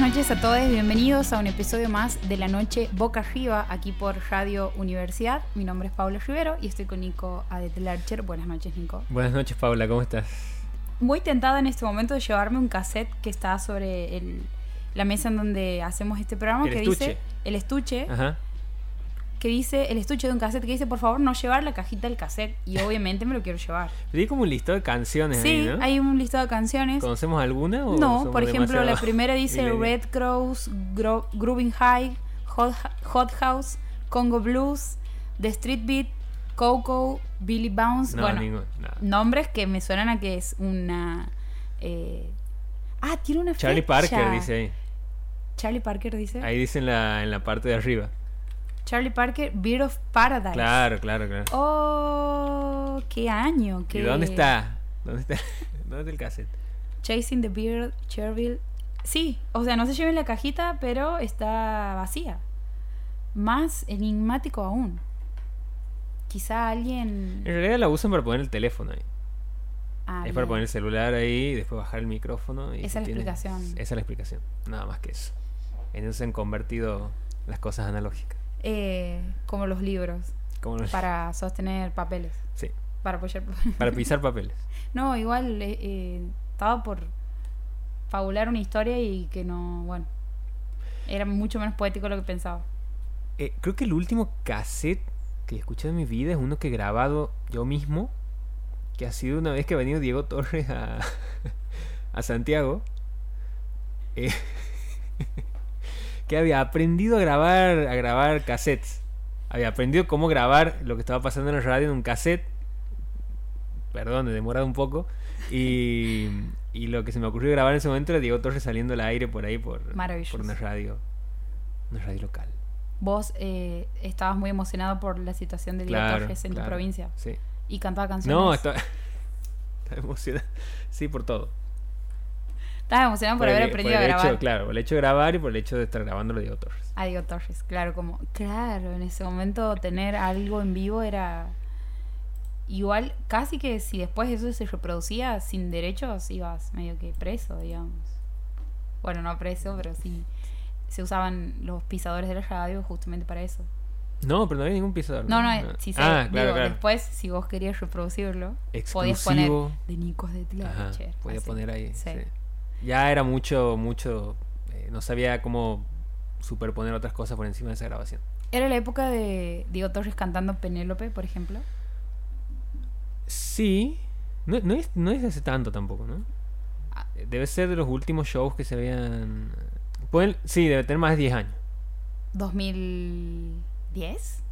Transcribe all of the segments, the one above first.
buenas noches a todos, bienvenidos a un episodio más de la noche Boca Arriba aquí por Radio Universidad. Mi nombre es Paula Rivero y estoy con Nico Adetlarcher. Buenas noches, Nico. Buenas noches, Paula, ¿cómo estás? Muy tentada en este momento de llevarme un cassette que está sobre el, la mesa en donde hacemos este programa El que estuche. dice el estuche, Ajá. Que dice el estuche de un cassette que dice por favor no llevar la cajita del cassette y obviamente me lo quiero llevar. Pero hay como un listado de canciones Sí, ahí, ¿no? hay un listado de canciones. ¿Conocemos alguna? O No, por ejemplo, la primera dice? Red Cross, Gro- Grooving High, Hot, Hot House, Congo Blues, The Street Beat, Coco, Billy Bounce. No, bueno, ningún- no. nombres que me suenan a que es una. eh, Ah, tiene una Charlie fecha. Parker dice ahí. Charlie Parker dice. Ahí dice en la, en la parte de arriba. Charlie Parker, Beard of Paradise. Claro, claro, claro. Oh, qué año. ¿Y Qué... dónde está? ¿Dónde está? ¿Dónde está el cassette? Chasing the Beard, Cherville. Sí, o sea, no se lleven la cajita, pero está vacía. Más enigmático aún. Quizá alguien. En realidad la usan para poner el teléfono ahí. Ah, es para poner el celular ahí, después bajar el micrófono. Y Esa es la explicación. Esa es la explicación. Nada más que eso. En eso se han convertido las cosas analógicas. Eh, como los libros, Como los- para sostener papeles. Sí, Para apoyar. para pisar papeles. no, igual eh, eh, estaba por fabular una historia y que no. Bueno. Era mucho menos poético de lo que pensaba. Eh, creo que el último cassette que escuché en mi vida es uno que he grabado yo mismo, que ha sido una vez que ha venido Diego Torres a, a Santiago, eh, que había aprendido a grabar, a grabar cassettes. Había aprendido cómo grabar lo que estaba pasando en la radio en un cassette. Perdón, he demorado un poco. Y, y lo que se me ocurrió grabar en ese momento era Diego Torres saliendo al aire por ahí, por, por una radio, una radio local. Vos eh, estabas muy emocionado por la situación de Diego Claro, Torres en claro, tu provincia Sí. y cantaba canciones. No, está, está emocionado. Sí, por todo. Estabas emocionado por, el- haber aprendido el a grabar Hecho, claro, por el hecho de grabar y por el hecho de estar grabando lo de Diego Torres. a Diego Torres. Claro, como, claro, en ese momento tener algo en vivo era igual, casi que si después eso se reproducía sin derechos, ibas medio que preso, digamos. Bueno, no preso, pero sí se usaban los pisadores de la radio justamente para eso. No, pero no había ningún pisador. No, no, si se, ah, claro, digo, claro. después, si vos querías reproducirlo, podías poner de Nicos de Tlacher. podía así. poner ahí. Sí. sí. Ya era mucho, mucho. eh, no sabía cómo superponer otras cosas por encima de esa grabación. Era la época de Diego Torres cantando Penélope, por ejemplo. Sí. No, no es, no es de hace tanto tampoco, ¿no? Ah. Eh, Debe ser de los últimos shows que se habían. Pueden, sí, debe tener más de 10 años. 2010.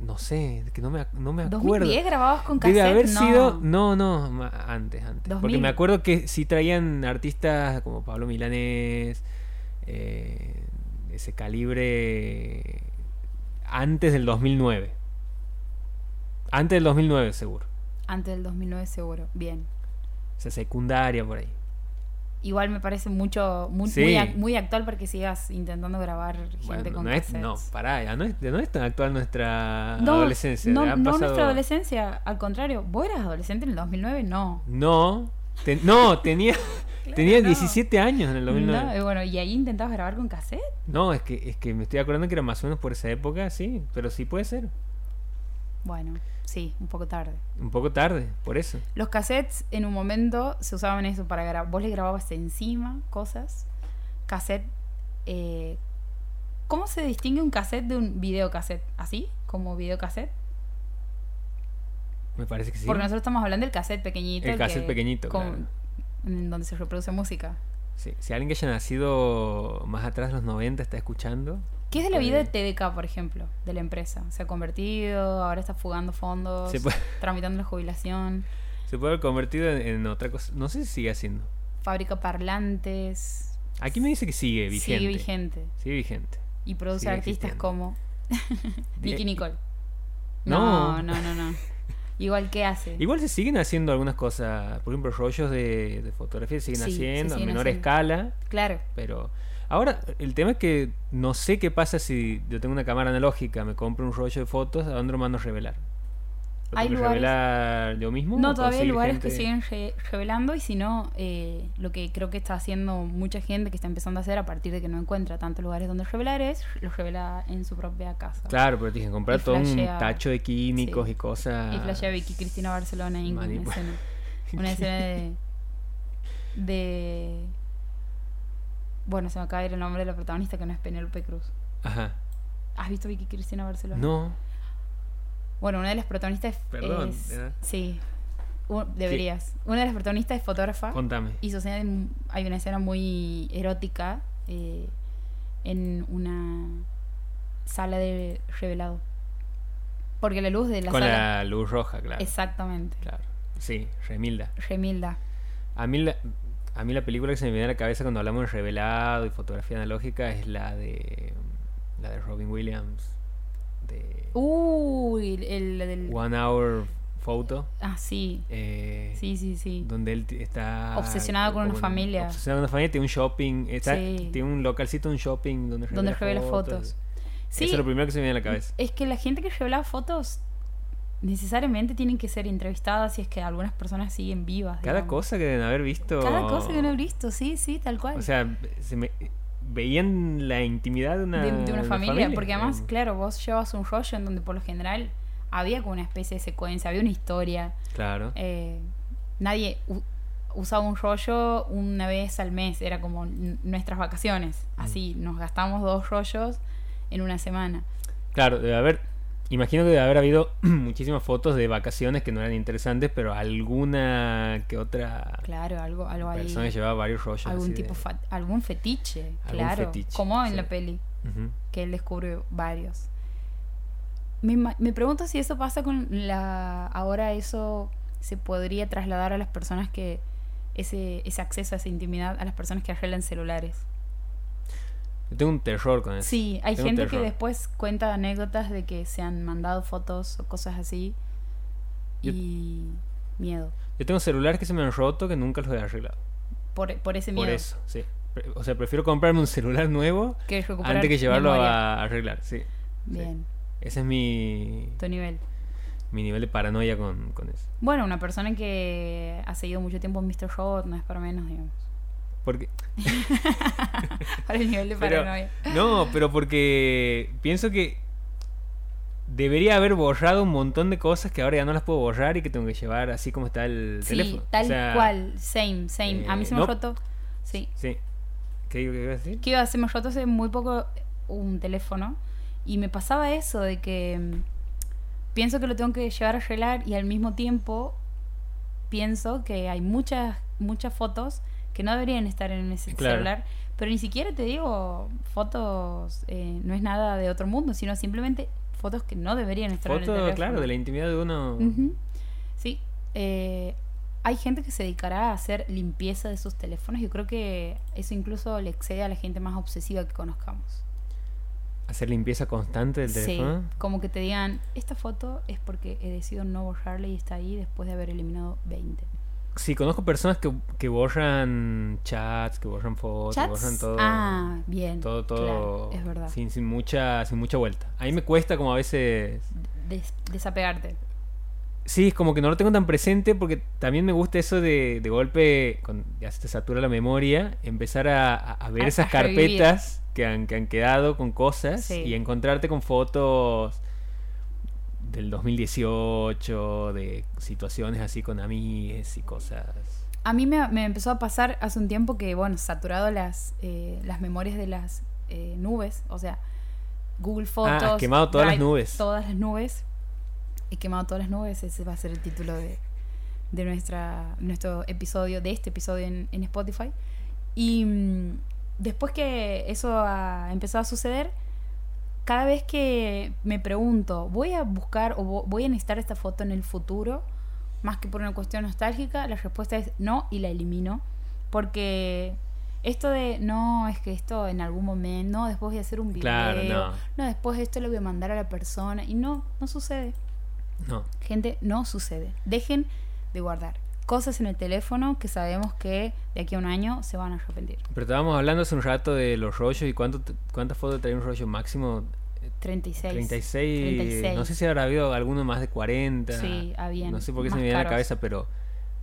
No sé, que no me, no me acuerdo. 2010 grababas con cassette. Debe haber no. sido. No, no, antes, antes. Porque 2000. me acuerdo que sí traían artistas como Pablo Milanés, eh, ese calibre. Antes del 2009. Antes del 2009, seguro. Antes del 2009 seguro. Bien. O sea, secundaria por ahí. Igual me parece mucho muy, Sí. muy, muy actual para que sigas intentando grabar gente Bueno, con no, es, no, pará, ya no es, no es tan actual nuestra No, adolescencia. No, pasado- nuestra adolescencia, al contrario. ¿Vos eras adolescente en el 2009? No. No, te- no, tenía, tenía no. 17 años en el 2009. No, y bueno, ¿y ahí intentabas grabar con cassette? No, es que, es que me estoy acordando que era más o menos por esa época, sí, pero sí puede ser. Bueno, sí, un poco tarde. Un poco tarde, por eso. Los cassettes en un momento se usaban eso para grabar. Vos le grababas encima cosas. Cassette. eh, ¿Cómo se distingue un cassette de un videocassette? ¿Así? ¿Como videocassette? Me parece que sí. Porque nosotros estamos hablando del cassette pequeñito. El cassette que- pequeñito, con- claro. En donde se reproduce música. Sí, Si alguien que haya nacido más atrás de los 90 está escuchando. ¿Qué es de la vida de puede- TDK, por ejemplo? De la empresa. Se ha convertido, ahora está fugando fondos, Se puede, tramitando la jubilación, se puede haber convertido en, en otra cosa. No sé si sigue haciendo. fabrica parlantes. Aquí me dice que sigue vigente. Sigue vigente. Sigue vigente. Y produce Sigue artistas existiendo. como Nicky Nicole. No. No, no, no, no. Igual que hace. Igual se siguen haciendo algunas cosas. Por ejemplo, rollos de, de fotografía se siguen Sí, se haciendo siguen a menor haciendo. escala. Claro. Pero ahora el tema es que no sé qué pasa si yo tengo una cámara analógica, me compro un rollo de fotos, ¿a dónde lo mando a revelar? ¿Lo Hay tengo que lugares- revelar yo mismo? No, todavía hay lugares gente? que siguen re- revelando y si no, eh, lo que creo que está haciendo mucha gente que está empezando a hacer a partir de que no encuentra tantos lugares donde revelar es, los revela en su propia casa. Claro, pero dije comprar todo un tacho de químicos sí. y cosas. Y flashea Vicky Cristina Barcelona en una escena. Una escena de, de... Bueno, se me acaba de ir el nombre de la protagonista que no es Penélope Cruz. Ajá. ¿Has visto Vicky Cristina Barcelona? No. Bueno, una de las protagonistas Perdón, es... ¿verdad? Sí, deberías. Una de las protagonistas es fotógrafa. Contame. Y sucede, hay una escena muy erótica eh, en una sala de revelado. Porque la luz de la Con sala... la luz roja, claro. Exactamente. Claro. Sí, Remilda. Remilda. A mí, la, a mí la película que se me viene a la cabeza cuando hablamos de revelado y fotografía analógica es la de la de Robin Williams de Uy, el, el del... One Hour Photo Ah, sí. eh, Sí, sí, sí. donde él está Obsesionado con una familia. obsesionado con una familia tiene un shopping está- Sí. tiene un localcito un shopping donde Donde revela revela fotos. Sí, eso es lo primero que se me viene a la cabeza es que la gente que revela fotos necesariamente tienen que ser entrevistadas y es que algunas personas siguen vivas. cada digamos. cosa que deben haber visto Cada cosa que no he visto, sí, sí, tal cual. o sea se me veían la intimidad de una, de, de una familia, porque además, claro, vos llevas un rollo en donde por lo general había como una especie de secuencia, había una historia. claro eh, nadie usaba un rollo una vez al mes, era como nuestras vacaciones. Mm. Así, nos gastamos dos rollos en una semana. Claro, debe haber. Imagino que debe haber habido muchísimas fotos de vacaciones que no eran interesantes, pero alguna que otra Claro, algo, algo ahí. persona llevaba varios rollos. Algún tipo, de- algún fetiche, Algún claro. fetiche, como en sí. la peli, que él descubre varios. Me, me pregunto si eso pasa con la. Ahora eso se podría trasladar a las personas que. Ese, ese acceso a esa intimidad a las personas que arreglan celulares. Yo tengo un terror con eso. Sí, hay Tengo gente que después cuenta anécdotas de que se han mandado fotos o cosas así. Yo- Y miedo. Yo tengo celulares que se me han roto que nunca los he arreglado. Por, por ese miedo. Por eso, sí. O sea, prefiero comprarme un celular nuevo Que antes que llevarlo memoria. a arreglar, sí. Bien, Ese es mi, tu nivel. mi nivel de paranoia con, con eso. Bueno, una persona que ha seguido mucho tiempo en Mr. Robot no es para menos, digamos. Porque, Para el nivel de Pero- paranoia. no, pero porque pienso que debería haber borrado un montón de cosas que ahora ya no las puedo borrar y que tengo que llevar así como está el Sí, teléfono. O tal sea, cual, same, same. a mí eh, se me no- roto. Sí. Sí. ¿Qué digo que iba a decir? que iba, se me roto hace muy poco un teléfono y me pasaba eso de que mm, pienso que lo tengo que llevar a arreglar y al mismo tiempo pienso que hay muchas muchas fotos que no deberían estar en ese Claro. celular pero ni siquiera te digo fotos eh, no es nada de otro mundo sino simplemente fotos que no deberían estar en el Foto, teléfono claro, de la intimidad de uno. Sí. eh, hay gente que se dedicará a hacer limpieza de sus teléfonos. Yo creo que eso incluso le excede a la gente más obsesiva que conozcamos. Hacer limpieza constante del Sí, teléfono. como que te digan, esta foto es porque he decidido no borrarla y está ahí después de haber eliminado 20. Sí, conozco personas que, que borran chats, que borran fotos, que borran todo. Ah, bien. todo, todo. claro, es verdad. Sin, sin mucha, sin mucha vuelta. A mí me cuesta como a veces. Des- desapegarte. Sí, es como que no lo tengo tan presente porque también me gusta eso de, de golpe, ya se te satura la memoria, empezar a, a- ver A- esas a carpetas que han, que han quedado con cosas Sí. y encontrarte con fotos del 2018, de situaciones así con amigues y cosas. A mí me, me empezó a pasar hace un tiempo que, bueno, saturado las, eh, las memorias de las eh, nubes, o sea, Google Fotos. Ah, has quemado todas las nubes. Todas las nubes. He quemado todas las nubes, ese va a ser el título de, de nuestra, nuestro episodio, de este episodio en, en Spotify. Y mm, después que eso ha empezado a suceder, cada vez que me pregunto, ¿voy a buscar o vo- voy a necesitar esta foto en el futuro? Más que por una cuestión nostálgica, la respuesta es no y la elimino. Porque esto de, no, es que esto en algún momento, no, después voy a hacer un video, Claro, no. no, después esto lo voy a mandar a la persona. Y no, no sucede. No. Gente, no sucede. Dejen de guardar cosas en el teléfono que sabemos que de aquí a un año se van a arrepentir. Pero estábamos hablando hace un rato de los rollos y cuánto cuántas fotos trae un rollo máximo 36. 36, 36. No sé si habrá habido alguno más de 40. Sí, habían No sé por qué se me viene a la cabeza, pero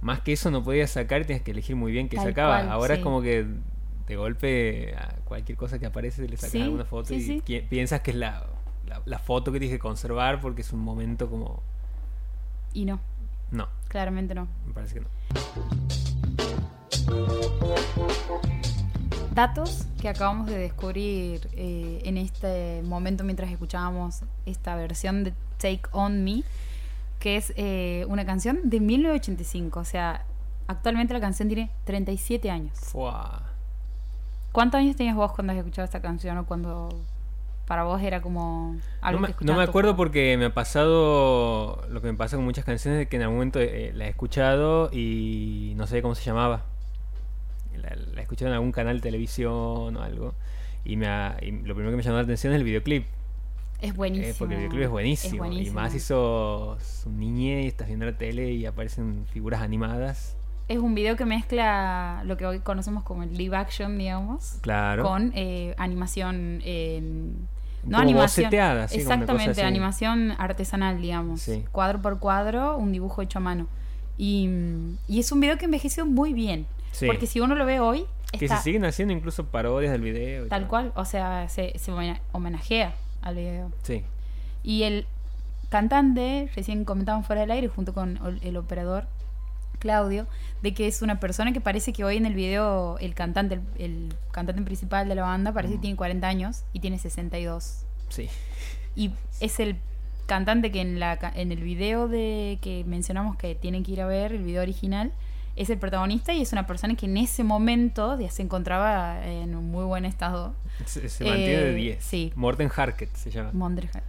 más que eso no podías sacar y tienes que elegir muy bien qué Tal sacabas. cual, Ahora sí. es como que de golpe a cualquier cosa que aparece le sacas Sí, alguna foto sí, y piensas que es la, la, la foto que tienes que conservar porque es un momento como... Y no, No, claramente no. me parece que no. Datos que acabamos de descubrir eh, en este momento mientras escuchábamos esta versión de Take On Me, que es eh, una canción de 1985. O sea, actualmente la canción tiene 37 años. Fua. ¿Cuántos años tenías vos cuando has escuchado esta canción o cuando para vos era como algo No que me, escuchabas no me acuerdo porque me ha pasado lo que me pasa con muchas canciones de que en algún momento eh, la he escuchado y no sé cómo se llamaba. La, la he escuchado en algún canal de televisión o algo. Y, me ha- y lo primero que me llamó la atención es el videoclip. Es buenísimo. eh, porque el videoclip es buenísimo. Y buenísimo. más hizo su niñez y estás viendo la tele y aparecen figuras animadas. Es un video que mezcla lo que hoy conocemos como el live action, digamos, Claro. con eh, animación. eh, no Como animación. boceteada, cosa Exactamente, animación artesanal, digamos. Sí. Cuadro por cuadro, un dibujo hecho a mano. Y, y es un video que envejeció muy bien. Sí. Porque si uno lo ve hoy, Que se siguen haciendo incluso parodias del video. y tal cual. O sea, se, se homena- homenajea al video. Sí. Y el cantante, recién comentaban fuera del aire, junto con el operador Claudio, de que es una persona que parece que hoy en el video, el cantante, el, el cantante principal de la banda, parece que tiene 40 años y tiene 62. Sí. Y es el cantante que en, la, en el video de que mencionamos que tienen que ir a ver, el video original, es el protagonista y es una persona que en ese momento ya se encontraba en un muy buen estado. Se, se mantiene Eh, de 10. sí. Morten Harket se llama.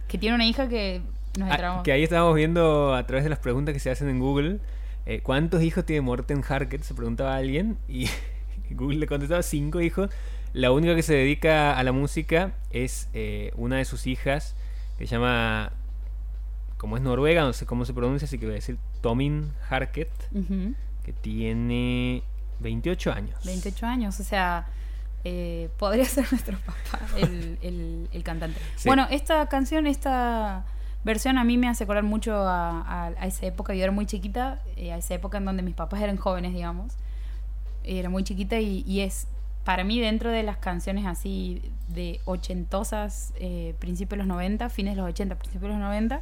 Que tiene una hija que nos Ah, que ahí estábamos viendo a través de las preguntas que se hacen en Google. Eh, ¿Cuántos hijos tiene Morten Harket? Se preguntaba alguien. Y Google le contestaba cinco hijos. La única que se dedica a la música es eh, una de sus hijas. Que se llama. Como es noruega, no sé cómo se pronuncia, así que voy a decir Tomin Harket. Ujú. Que tiene 28 años. 28 años, o sea, eh, podría ser nuestro papá, el, el- el cantante. Sí. Bueno, esta canción, esta versión a mí me hace acordar mucho a, a- a esa época, yo era muy chiquita, eh, a esa época en donde mis papás eran jóvenes, digamos. Era muy chiquita y, y es, para mí, dentro de las canciones así de ochentosas, eh, principios de los 90, fines de los 80, principios de los 90,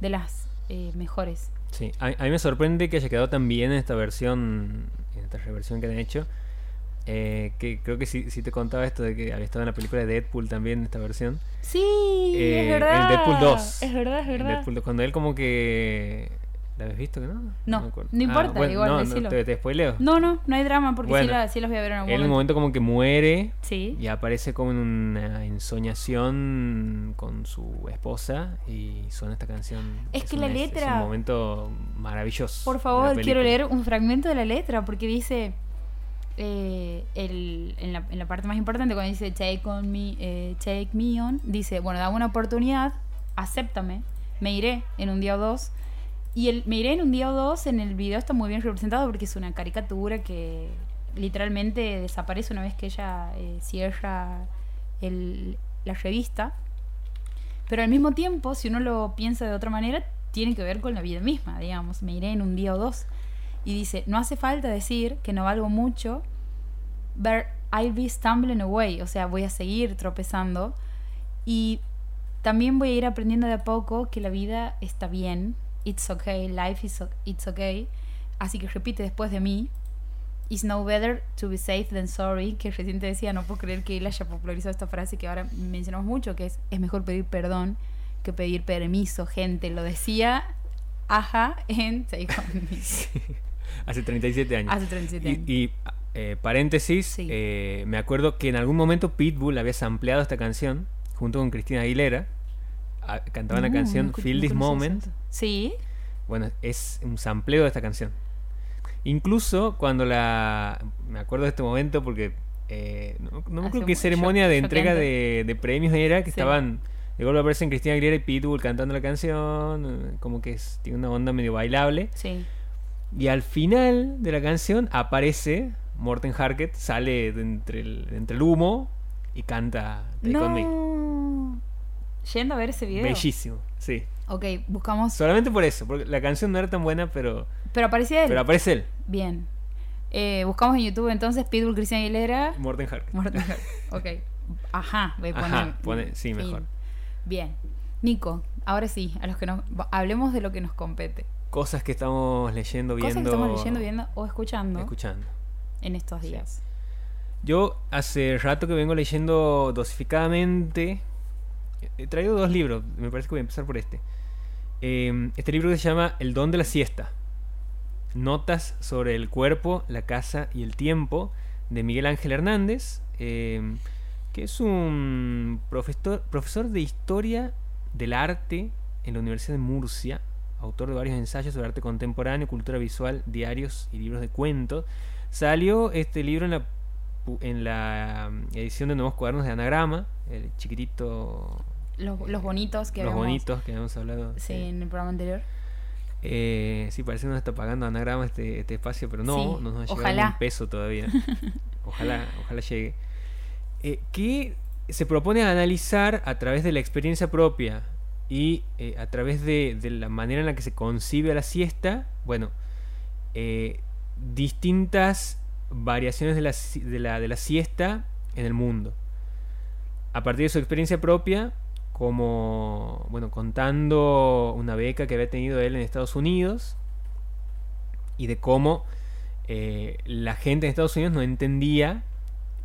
de las eh, mejores. Sí, a, a mí me sorprende que haya quedado tan bien en esta versión, esta reversión que han hecho. Eh, que creo que sí, sí te contaba esto de que había estado en la película de Deadpool también, esta versión. Sí, Eh, es verdad. En Deadpool 2. Es verdad, es En verdad. Deadpool 2, cuando él como que... ¿La habéis visto que no? No, no importa, igual, no, no, decilo. te, te spoileo. No, no, no hay drama porque sí, Bueno, la- sí las voy a ver en algún Él en un momento. momento como que muere Sí. y aparece como en una ensoñación con su esposa y suena esta canción. Es que la un- Es letra- un momento maravilloso. Por la favor, quiero leer un fragmento de la letra porque dice eh, el- en, la, en la parte más importante cuando dice take on me, eh, take me on, dice bueno dame una oportunidad, acéptame, me iré en un día o dos y el me iré en un día o dos en el video está muy bien representado porque es una caricatura que literalmente desaparece una vez que ella eh, cierra el- la revista Pero al mismo tiempo, si uno lo piensa de otra manera, tiene que ver con la vida misma, digamos. Me iré en un día o dos. Y dice, no hace falta decir que no valgo mucho, but I'll be stumbling away. O sea, voy a seguir tropezando. Y también voy a ir aprendiendo de a poco que la vida está bien. It's okay, life is it's okay. Así que repite después de mí. It's no better to be safe than sorry. Que recién te decía, no puedo creer que él haya popularizado esta frase que ahora mencionamos mucho, que es, es mejor pedir perdón que pedir permiso, gente. Lo decía Aja en Take On Me. Hace 37 años. Hace 37 años. Y, y, eh, paréntesis, Sí. eh, me acuerdo que en algún momento Pitbull había sampleado esta canción junto con Cristina Aguilera. Ah, Cantaban la No, canción Feel no This Moment. Sí. Bueno, es un sampleo de esta canción. Incluso cuando la... Me acuerdo de este momento porque... eh, no, no me acuerdo qué ceremonia de entrega de, de premios era, que Sí. estaban... De golpe aparecen Cristina Aguilera y Pitbull cantando la canción. Como que es- tiene una onda medio bailable. Sí. Y al final de la canción aparece Morten Harket, sale de entre el, de entre el humo y canta Take On Me. No. Yendo a ver ese video. Bellísimo, sí. Ok, buscamos. Solamente por eso, porque la canción no era tan buena, pero, Pero aparecía él. pero aparece él, Bien. Eh, buscamos en YouTube entonces Pitbull Cristian Aguilera. Morten Harker. Morten Harker. Ok. Ajá, voy a Ajá, poner. pone- sí, mejor. Bien. Nico, ahora sí, a los que nos. Hablemos de lo que nos compete. Cosas que estamos leyendo, viendo. Cosas que estamos leyendo, viendo o escuchando Escuchando. En estos días. Yo hace rato que vengo leyendo dosificadamente. He traído dos libros, me parece que voy a empezar por este. Eh, este libro se llama El don de la siesta. Notas sobre el cuerpo, la casa y el tiempo de Miguel Ángel Hernández, eh, que es un profesor, profesor de historia del arte en la Universidad de Murcia, autor de varios ensayos sobre arte contemporáneo, cultura visual, diarios y libros de cuentos. Salió este libro en la en la mm, edición de Nuevos Cuadernos de Anagrama, el chiquitito, Los, los bonitos que los habíamos- bonitos que habíamos hablado. Sí, en el programa anterior. Eh, sí, parece que nos está pagando Anagrama este, este espacio, pero no, Sí, no nos ha llegado un peso todavía. ojalá, ojalá llegue. Eh, que se propone analizar a través de la experiencia propia y eh, a través de, de la manera en la que se concibe la siesta, bueno, eh, distintas variaciones de la, de, la, de la siesta en el mundo. A partir de su experiencia propia, como, bueno, contando una beca que había tenido él en Estados Unidos y de cómo eh, la gente en Estados Unidos no entendía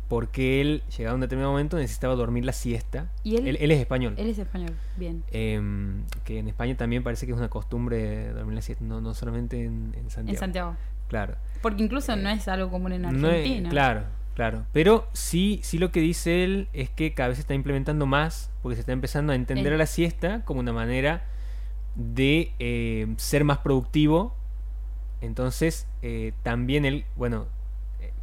por qué él, llegado a un determinado momento, necesitaba dormir la siesta. ¿Y él? Él, es español. Él es español. Bien. Em, que en España también parece que es una costumbre dormir la siesta, no, no solamente en, en Santiago. En Santiago. Claro. Porque incluso no es algo común en Eh, No es- Argentina. claro, claro. Pero sí, sí lo que dice él es que cada vez se está implementando más, porque se está empezando a entender a la siesta como una manera de eh, ser más productivo. Entonces, eh, también él, bueno, eh,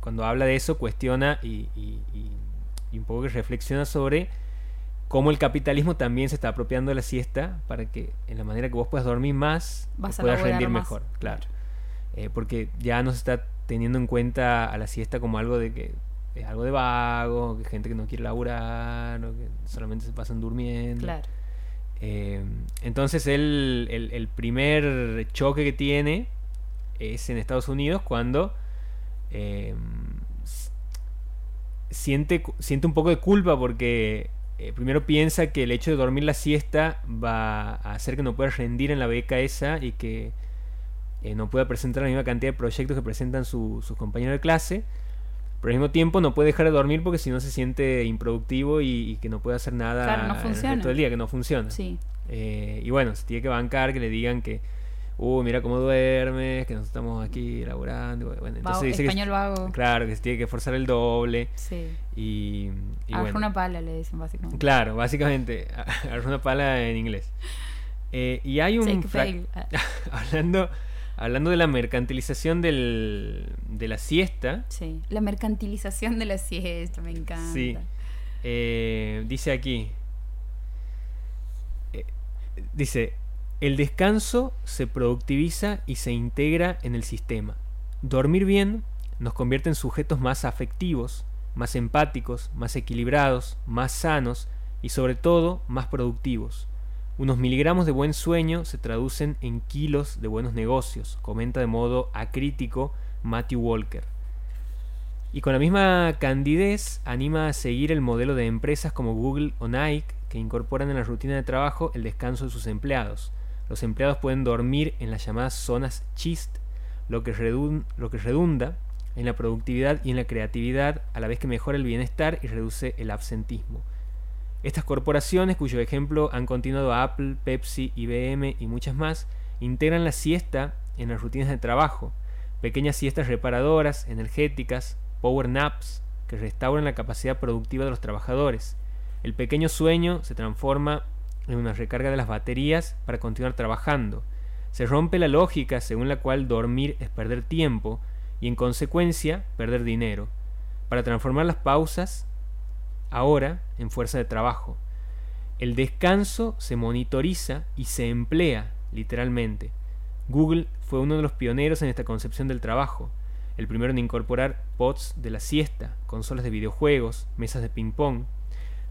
cuando habla de eso, cuestiona y, y- y- y un poco que reflexiona sobre cómo el capitalismo también se está apropiando de la siesta para que en la manera que vos puedas dormir más, Vas puedas rendir más. mejor. Claro. Eh, porque ya no se está teniendo en cuenta a la siesta como algo de que es algo de vago, que gente que no quiere laburar, o que solamente se pasan durmiendo. Claro. Eh, entonces él, el, el primer choque que tiene es en Estados Unidos cuando eh, s- siente, siente un poco de culpa porque eh, primero piensa que el hecho de dormir la siesta va a hacer que no pueda rendir en la beca esa y que eh, no pueda presentar la misma cantidad de proyectos que presentan su- sus compañeros de clase. Pero al mismo tiempo no puede dejar de dormir porque si no se siente improductivo y, y que no puede hacer nada Claro, no el día, que no funciona. Sí. Eh, y bueno, se tiene que bancar que le digan que, uh, mira cómo duermes, que nosotros estamos aquí laburando. Bueno, entonces Vago- dice español que, vago. claro, que se tiene que esforzar el doble. Sí. Y, y bueno, una pala, le dicen básicamente. claro, básicamente, agarra una pala en inglés. Eh, y hay un... Hablando, hablando de la mercantilización del, de la siesta, Sí. La mercantilización de la siesta, me encanta. Sí. Eh, dice aquí. eh, dice, el descanso se productiviza y se integra en el sistema. Dormir bien nos convierte en sujetos más afectivos, más empáticos, más equilibrados, más sanos y sobre todo más productivos. Unos miligramos de buen sueño se traducen en kilos de buenos negocios, comenta de modo acrítico Matthew Walker. Y con la misma candidez anima a seguir el modelo de empresas como Google o Nike que incorporan en la rutina de trabajo el descanso de sus empleados. Los empleados pueden dormir en las llamadas zonas chist, lo que, lo que redunda en la productividad y en la creatividad a la vez que mejora el bienestar y reduce el absentismo. Estas corporaciones, cuyo ejemplo han continuado Apple, Pepsi, IBM y muchas más, integran la siesta en las rutinas de trabajo, pequeñas siestas reparadoras, energéticas, power naps, que restauran la capacidad productiva de los trabajadores. El pequeño sueño se transforma en una recarga de las baterías para continuar trabajando. Se rompe la lógica según la cual dormir es perder tiempo y en consecuencia perder dinero, para transformar las pausas ahora en fuerza de trabajo. El descanso se monitoriza y se emplea, literalmente. Google fue uno de los pioneros en esta concepción del trabajo, el primero en incorporar pods de la siesta, consolas de videojuegos, mesas de ping-pong.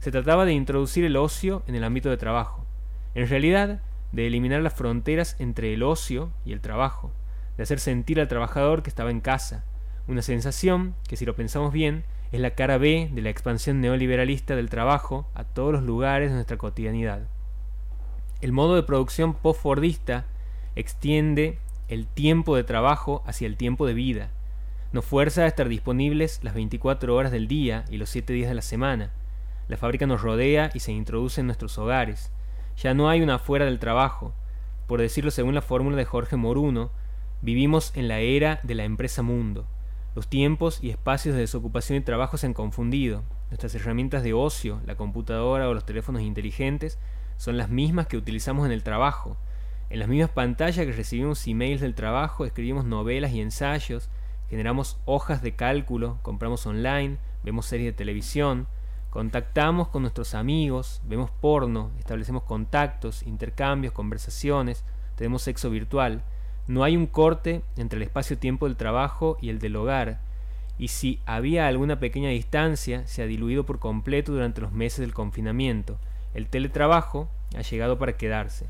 Se trataba de introducir el ocio en el ámbito de trabajo. En realidad, de eliminar las fronteras entre el ocio y el trabajo, de hacer sentir al trabajador que estaba en casa, una sensación que si lo pensamos bien es la cara B de la expansión neoliberalista del trabajo a todos los lugares de nuestra cotidianidad. El modo de producción post-fordista extiende el tiempo de trabajo hacia el tiempo de vida. Nos fuerza a estar disponibles las 24 horas del día y los 7 días de la semana. La fábrica nos rodea y se introduce en nuestros hogares. Ya no hay una fuera del trabajo. Por decirlo según la fórmula de Jorge Moruno, vivimos en la era de la empresa mundo. Los tiempos y espacios de desocupación y trabajo se han confundido. Nuestras herramientas de ocio, la computadora o los teléfonos inteligentes, son las mismas que utilizamos en el trabajo. En las mismas pantallas que recibimos emails del trabajo, escribimos novelas y ensayos, generamos hojas de cálculo, compramos online, vemos series de televisión, contactamos con nuestros amigos, vemos porno, establecemos contactos, intercambios, conversaciones, tenemos sexo virtual. No hay un corte entre el espacio-tiempo del trabajo y el del hogar, y si había alguna pequeña distancia, se ha diluido por completo durante los meses del confinamiento. El teletrabajo ha llegado para quedarse.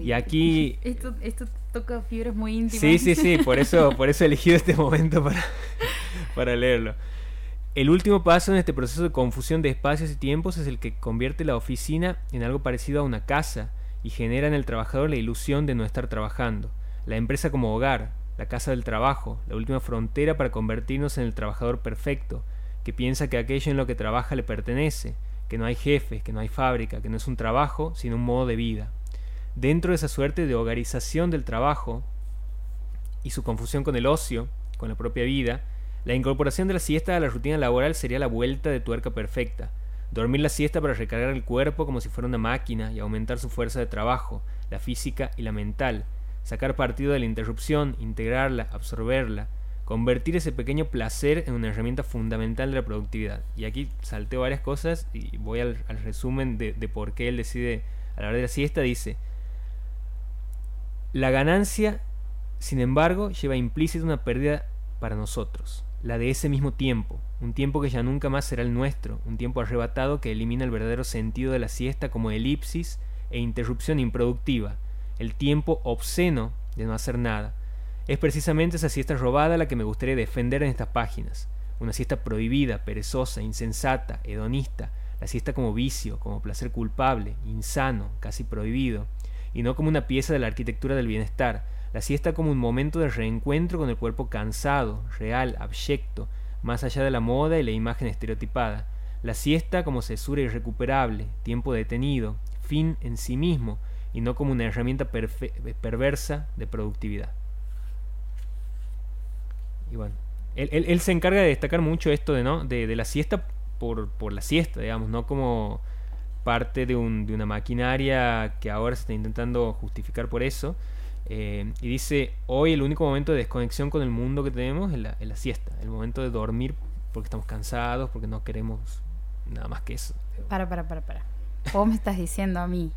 y aquí... Esto, esto toca fibras muy íntimas. Sí, sí, sí, por eso, por eso he elegido este momento para, para leerlo. El último paso en este proceso de confusión de espacios y tiempos es el que convierte la oficina en algo parecido a una casa y genera en el trabajador la ilusión de no estar trabajando la empresa como hogar, la casa del trabajo, la última frontera para convertirnos en el trabajador perfecto, que piensa que aquello en lo que trabaja le pertenece, que no hay jefes, que no hay fábrica, que no es un trabajo, sino un modo de vida. Dentro de esa suerte de hogarización del trabajo y su confusión con el ocio, con la propia vida, la incorporación de la siesta a la rutina laboral sería la vuelta de tuerca perfecta. Dormir la siesta para recargar el cuerpo como si fuera una máquina y aumentar su fuerza de trabajo, la física y la mental, sacar partido de la interrupción, integrarla, absorberla, convertir ese pequeño placer en una herramienta fundamental de la productividad. Y aquí salteo varias cosas y voy al, resumen de, de, por qué él decide a la hora de la siesta. Dice, la ganancia, sin embargo, lleva implícita una pérdida para nosotros, la de ese mismo tiempo, un tiempo que ya nunca más será el nuestro, un tiempo arrebatado que elimina el verdadero sentido de la siesta como elipsis e interrupción improductiva, el tiempo obsceno de no hacer nada. Es precisamente esa siesta robada la que me gustaría defender en estas páginas. Una siesta prohibida, perezosa, insensata, hedonista, la siesta como vicio, como placer culpable, insano, casi prohibido, y no como una pieza de la arquitectura del bienestar, la siesta como un momento de reencuentro con el cuerpo cansado, real, abyecto, más allá de la moda y la imagen estereotipada, la siesta como cesura irrecuperable, tiempo detenido, fin en sí mismo, y no como una herramienta perversa de productividad. Y bueno, él, se encarga de destacar mucho esto de, ¿no? de, la siesta por, por, la siesta, digamos, no como parte de, un, de, una maquinaria que ahora se está intentando justificar por eso. Eh, y dice, hoy el único momento de desconexión con el mundo que tenemos es la, es la siesta, el momento de dormir porque estamos cansados, porque no queremos nada más que eso. Para, para, para, para. Vos me estás diciendo a mí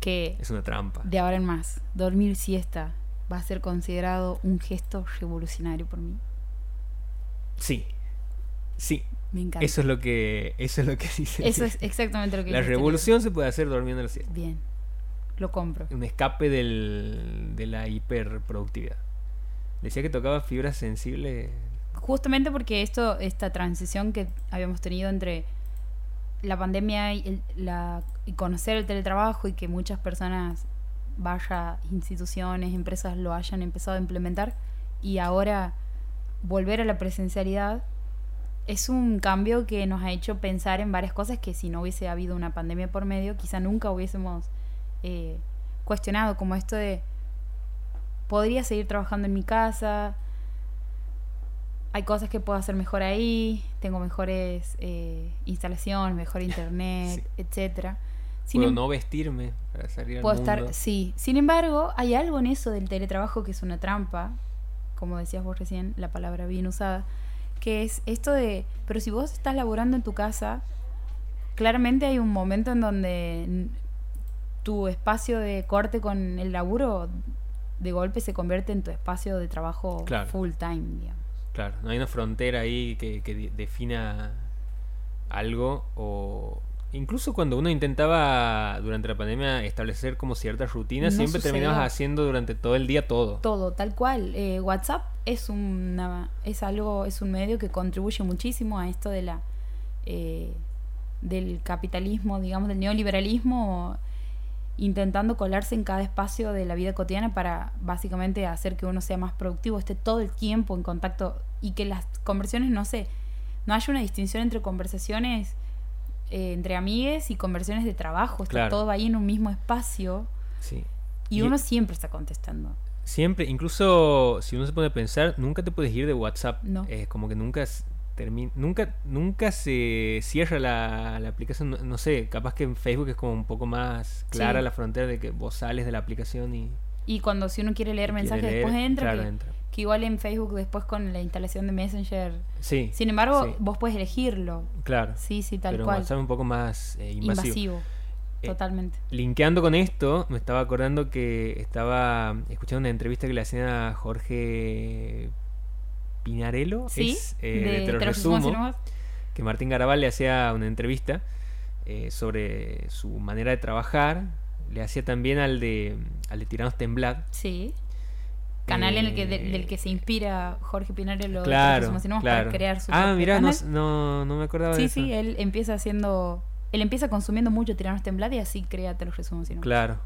que es una trampa. De ahora en más, dormir siesta va a ser considerado un gesto revolucionario por mí. Sí. Sí. Me encanta. Eso es lo que eso es lo que dice. Eso es exactamente lo que La revolución se puede hacer durmiendo la siesta. Bien. Lo compro. Un escape del, de la hiperproductividad. Decía que tocaba fibras sensibles. Justamente porque esto esta transición que habíamos tenido entre la pandemia y, la, y conocer el teletrabajo y que muchas personas, vaya instituciones, empresas lo hayan empezado a implementar y ahora volver a la presencialidad es un cambio que nos ha hecho pensar en varias cosas que si no hubiese habido una pandemia por medio, quizá nunca hubiésemos eh, cuestionado, como esto de, podría seguir trabajando en mi casa, hay cosas que puedo hacer mejor ahí, tengo mejores eh, instalaciones, mejor internet, etcétera. Puedo em- no vestirme para salir al mundo. estar, sí. Sin embargo, hay algo en eso del teletrabajo que es una trampa, como decías vos recién, la palabra bien usada, que es esto de, pero si vos estás laborando en tu casa, claramente hay un momento en donde tu espacio de corte con el laburo de golpe se convierte en tu espacio de trabajo full time, digamos. Claro, no hay una frontera ahí que, defina algo o incluso cuando uno intentaba durante la pandemia establecer como ciertas rutinas, No siempre terminabas haciendo durante todo el día todo. Todo, tal cual. Eh, WhatsApp es una, es algo, es un medio que contribuye muchísimo a esto de la eh, del capitalismo, digamos, del neoliberalismo, intentando colarse en cada espacio de la vida cotidiana para básicamente hacer que uno sea más productivo, esté todo el tiempo en contacto y que las conversaciones no se, no haya una distinción entre conversaciones eh, entre amigues y conversaciones de trabajo, está Claro. todo ahí en un mismo espacio Sí. y, Y- uno siempre está contestando. Siempre, incluso si uno se pone a pensar, nunca te puedes ir de WhatsApp. No. Es como que nunca termina, nunca, nunca se cierra la, la aplicación. No, no sé, capaz que en Facebook es como un poco más clara Sí. la frontera de que vos sales de la aplicación y Y cuando si uno quiere leer quiere mensajes leer, después entra, claro, que, entra. que igual en Facebook después con la instalación de Messenger. Sí. Sin embargo, sí, vos puedes elegirlo. claro. Sí, sí, tal pero cual. WhatsApp un poco más eh, invasivo. Invasivo. Eh, Totalmente. Linkeando con esto, me estaba acordando que estaba escuchando una entrevista que le hacían a Jorge Pinarello. Sí, es, eh, de de Te lo resumo que Martín Garabal le hacía una entrevista eh, sobre su manera de trabajar. Le hacía también al de, al de Tiranos Temblad. Sí. Canal en el que, de- Eh, del que se inspira Jorge Pinarello de claro, claro. para crear su Ah, mira, no, no, no me acordaba de Sí, eso. sí, él empieza haciendo. Él empieza consumiendo mucho Tiranos Temblad y así crea Te lo resumo. Claro.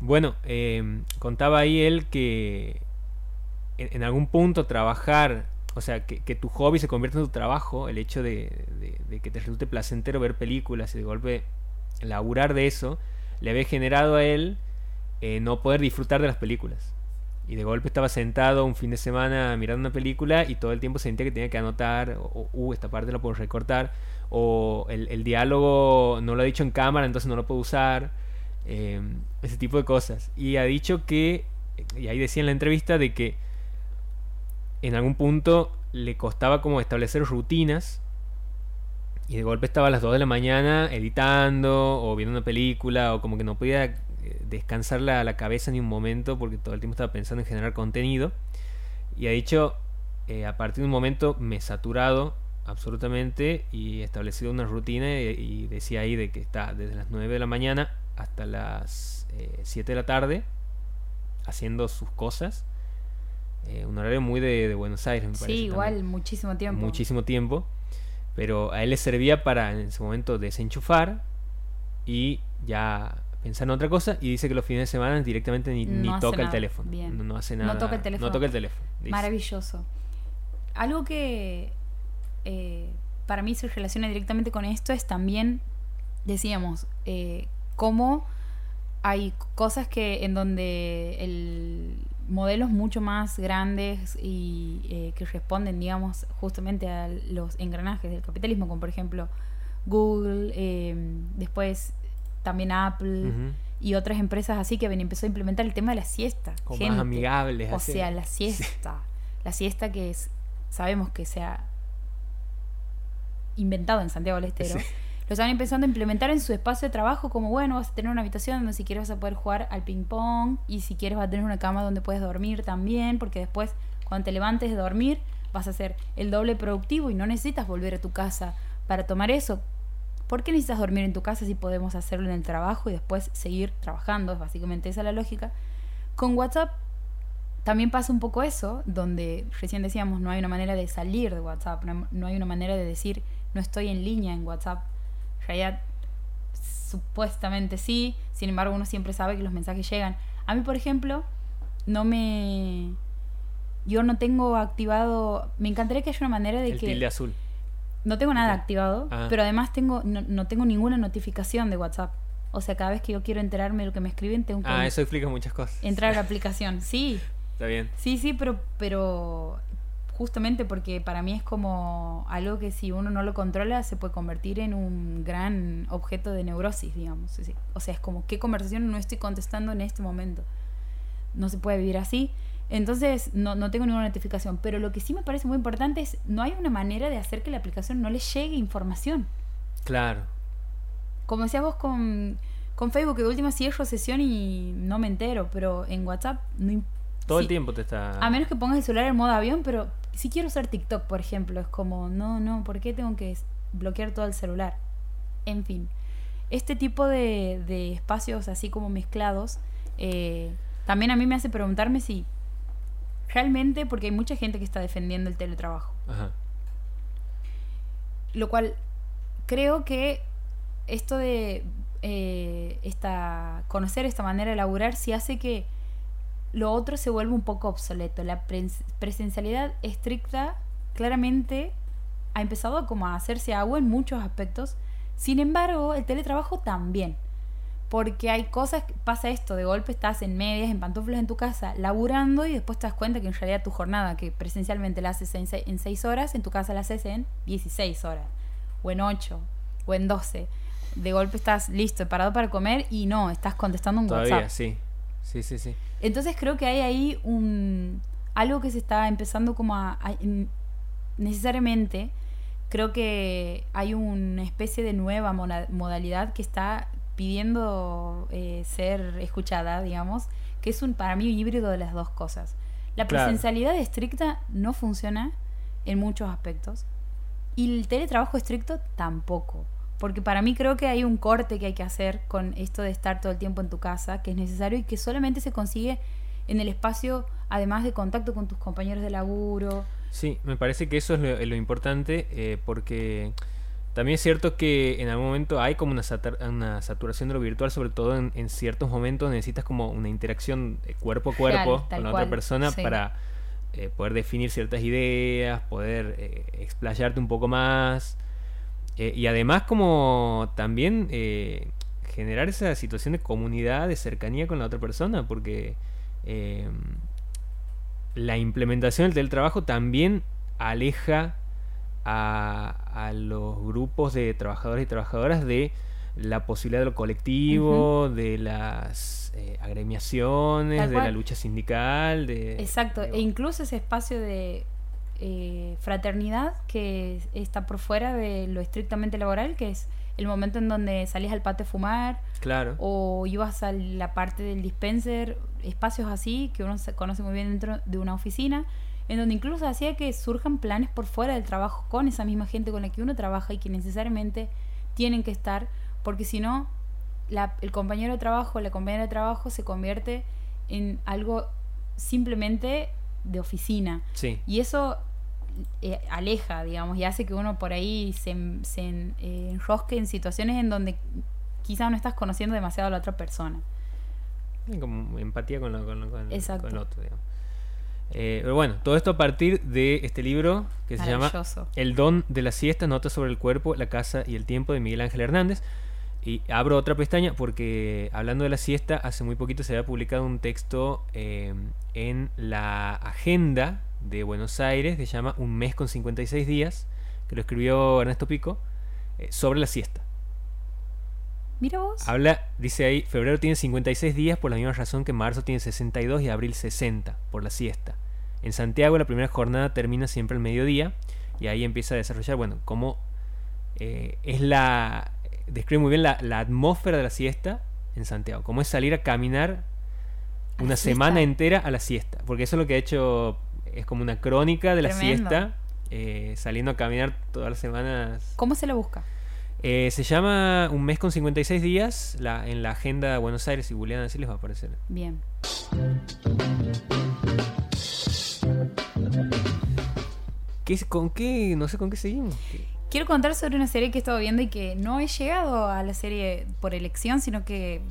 Bueno, eh, contaba ahí él que en, en algún punto trabajar, o sea, que, tu hobby se convierta en tu trabajo, el hecho de, que te resulte placentero ver películas y de golpe laburar de eso, le había generado a él eh, no poder disfrutar de las películas. Y de golpe estaba sentado un fin de semana mirando una película y todo el tiempo sentía que tenía que anotar, o, "Uh, esta parte la puedo recortar, o el, el diálogo no lo ha dicho en cámara, entonces no lo puedo usar, eh, ese tipo de cosas. Y ha dicho que, y ahí decía en la entrevista, de que en algún punto le costaba como establecer rutinas y de golpe estaba a las 2 de la mañana editando o viendo una película o como que no podía eh, descansar la, la cabeza ni un momento porque todo el tiempo estaba pensando en generar contenido. Y ha dicho, eh, a partir de un momento me he saturado absolutamente y he establecido una rutina y, decía ahí de que está desde las 9 de la mañana hasta las eh, 7 de la tarde haciendo sus cosas. Eh, un horario muy de, de Buenos Aires, me parece. Sí, igual, también muchísimo tiempo. muchísimo tiempo. Pero a él le servía para en ese momento desenchufar y ya pensar en otra cosa. Y dice que los fines de semana directamente ni, No toca el teléfono. Bien. No, no hace No nada. toca el teléfono. No toca el teléfono. dice. Maravilloso. Algo que eh, para mí se relaciona directamente con esto es también, decíamos, eh, cómo hay cosas que en donde el modelos mucho más grandes y eh, que responden, digamos, justamente a los engranajes del capitalismo, como por ejemplo Google, eh, después también Apple y otras empresas así que empezó a implementar el tema de la siesta. Como Gente, más amigables. o así. sea, la siesta. La siesta que es, sabemos que se ha inventado en Santiago del Estero. Sí. Lo estaban empezando a implementar en su espacio de trabajo como, bueno, vas a tener una habitación donde si quieres vas a poder jugar al ping pong y si quieres vas a tener una cama donde puedes dormir también, porque después cuando te levantes de dormir vas a ser el doble productivo y no necesitas volver a tu casa para tomar eso. ¿Por qué necesitas dormir en tu casa si podemos hacerlo en el trabajo y después seguir trabajando? Es básicamente esa la lógica. Con WhatsApp también pasa un poco eso, donde recién decíamos no hay una manera de salir de WhatsApp, no hay una manera de decir no estoy en línea en WhatsApp. En realidad, supuestamente sí, sin embargo uno siempre sabe que los mensajes llegan. A mí, por ejemplo, no me... Yo no tengo activado... Me encantaría que haya una manera de El que... tilde azul. No tengo nada activado, Ah. pero además tengo no, no tengo ninguna notificación de WhatsApp. O sea, cada vez que yo quiero enterarme de lo que me escriben, tengo que Ah, eso explica muchas cosas. entrar a la aplicación. Sí, Está bien. sí, sí, pero, pero justamente porque para mí es como algo que si uno no lo controla se puede convertir en un gran objeto de neurosis, digamos. O sea, es como, ¿qué conversación no estoy contestando en este momento? No se puede vivir así. Entonces, no, no tengo ninguna notificación. Pero lo que sí me parece muy importante es, no hay una manera de hacer que la aplicación no le llegue información. Claro. Como decías vos con, con Facebook, que de última cierro sesión y no me entero, pero en WhatsApp no Todo el tiempo te está. A menos que pongas el celular en modo avión, pero si quiero usar TikTok, por ejemplo, es como, no, no, ¿por qué tengo que bloquear todo el celular? En fin. este tipo de, de espacios así como mezclados, eh, también a mí me hace preguntarme si realmente, porque hay mucha gente que está defendiendo el teletrabajo, Ajá. lo cual creo que esto de eh, esta, conocer esta manera de laburar sí hace que lo otro se vuelva un poco obsoleto. La pres- presencialidad estricta claramente ha empezado a como a hacerse agua en muchos aspectos. Sin embargo, el teletrabajo también. Porque hay cosas, pasa esto, de golpe estás en medias, en pantuflas en tu casa, laburando y después te das cuenta que en realidad tu jornada, que presencialmente la haces en, en 6 horas, en tu casa la haces en 16 horas, o en 8, o en 12. De golpe estás listo, parado para comer y no, estás contestando un Todavía, WhatsApp. sí. Sí, sí, sí. Entonces creo que hay ahí un algo que se está empezando como a, a- en- necesariamente creo que hay una especie de nueva modalidad que está pidiendo eh, ser escuchada, digamos, que es un para mí un híbrido de las dos cosas. La Claro. presencialidad estricta no funciona en muchos aspectos y el teletrabajo estricto tampoco. Porque para mí creo que hay un corte que hay que hacer con esto de estar todo el tiempo en tu casa, que es necesario y que solamente se consigue en el espacio, además de contacto con tus compañeros de laburo. Sí, me parece que eso es lo, lo importante eh, porque también es cierto que en algún momento hay como una, satar- una saturación de lo virtual, sobre todo en, en ciertos momentos necesitas como una interacción cuerpo a cuerpo Real, con la cual, otra persona sí. para eh, poder definir ciertas ideas, poder eh, explayarte un poco más eh, y además como también eh, generar esa situación de comunidad, de cercanía con la otra persona, porque eh, la implementación del teletrabajo también aleja a, a los grupos de trabajadores y trabajadoras de la posibilidad de lo colectivo, de las eh, agremiaciones, de la lucha sindical, de... Exacto, digo, e incluso ese espacio de eh, fraternidad que está por fuera de lo estrictamente laboral, que es el momento en donde salís al patio a fumar Claro. o ibas a la parte del dispenser, espacios así que uno se conoce muy bien dentro de una oficina, en donde incluso hacía que surjan planes por fuera del trabajo con esa misma gente con la que uno trabaja y que necesariamente tienen que estar, porque si no, la- el compañero de trabajo, la compañera de trabajo se convierte en algo simplemente de oficina. Sí. Y eso eh, aleja, digamos, y hace que uno por ahí se, se en- eh, enrosque en situaciones en donde quizás no estás conociendo demasiado a la otra persona. Como empatía con, lo- con, lo- con- Exacto. con el otro, digamos. Eh, pero bueno, todo esto a partir de este libro que se llama. El don de la siesta, notas sobre el cuerpo, la casa y el tiempo de Miguel Ángel Hernández. Y abro otra pestaña porque hablando de la siesta, hace muy poquito se había publicado un texto eh, en la agenda de Buenos Aires, que se llama Un mes con 56 días, que lo escribió Ernesto Pico, eh, sobre la siesta. Mira vos. Habla, dice ahí, febrero tiene 56 días por la misma razón que marzo tiene 62 y abril 60 por la siesta. En Santiago la primera jornada termina siempre al mediodía y ahí empieza a desarrollar, bueno, cómo eh, es la... Describe muy bien la, la atmósfera de la siesta en Santiago, cómo es salir a caminar ¿A una semana entera a la siesta, porque eso es lo que ha hecho, es como una crónica de la Tremendo. siesta, eh, saliendo a caminar todas las semanas ¿Cómo se la busca? eh, se llama Un mes con 56 días. La, en la agenda de Buenos Aires y Juliana así les va a aparecer. Bien. ¿Qué, ¿Con qué? No sé con qué seguimos. ¿Qué? Quiero contar sobre una serie que he estado viendo y que no he llegado a la serie por elección, sino que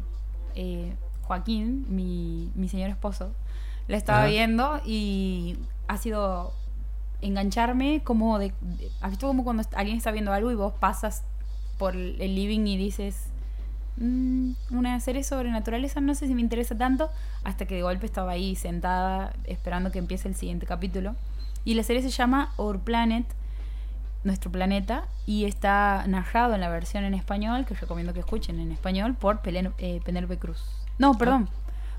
eh, Joaquín, mi, mi señor esposo, la estaba Ajá. viendo y ha sido engancharme como de, de- ¿Has visto como cuando alguien está viendo algo y vos pasas por el el living y dices... "Mm, una serie sobre naturaleza, no sé si me interesa tanto, hasta que de golpe estaba ahí sentada esperando que empiece el siguiente capítulo. Y la serie se llama Our Planet, nuestro planeta, y está narrado en la versión en español, que recomiendo que escuchen en español, por Pelen- eh, Penélope Cruz. No, perdón,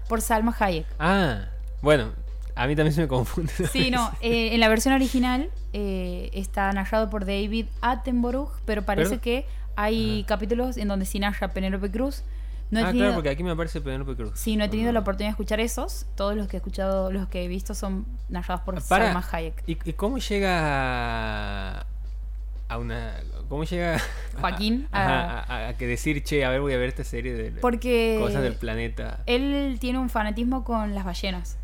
por Salma Hayek. Ah, bueno, a mí también se me confunde. Sí, no, eh, en la versión original eh, está narrado por David Attenborough, pero parece Pero- que hay capítulos en donde sí narra Penélope Cruz. No ah, tenido- claro, porque aquí me aparece Penélope Cruz. Sí, no he tenido la oportunidad de escuchar esos. Todos los que he escuchado, los que he visto son narrados por Para, Salma Hayek. ¿y, y cómo llega a, una... cómo llega Joaquín a, a- a- a- a que decir, che, a ver, voy a ver esta serie de Porque cosas del planeta? él tiene un fanatismo con las ballenas.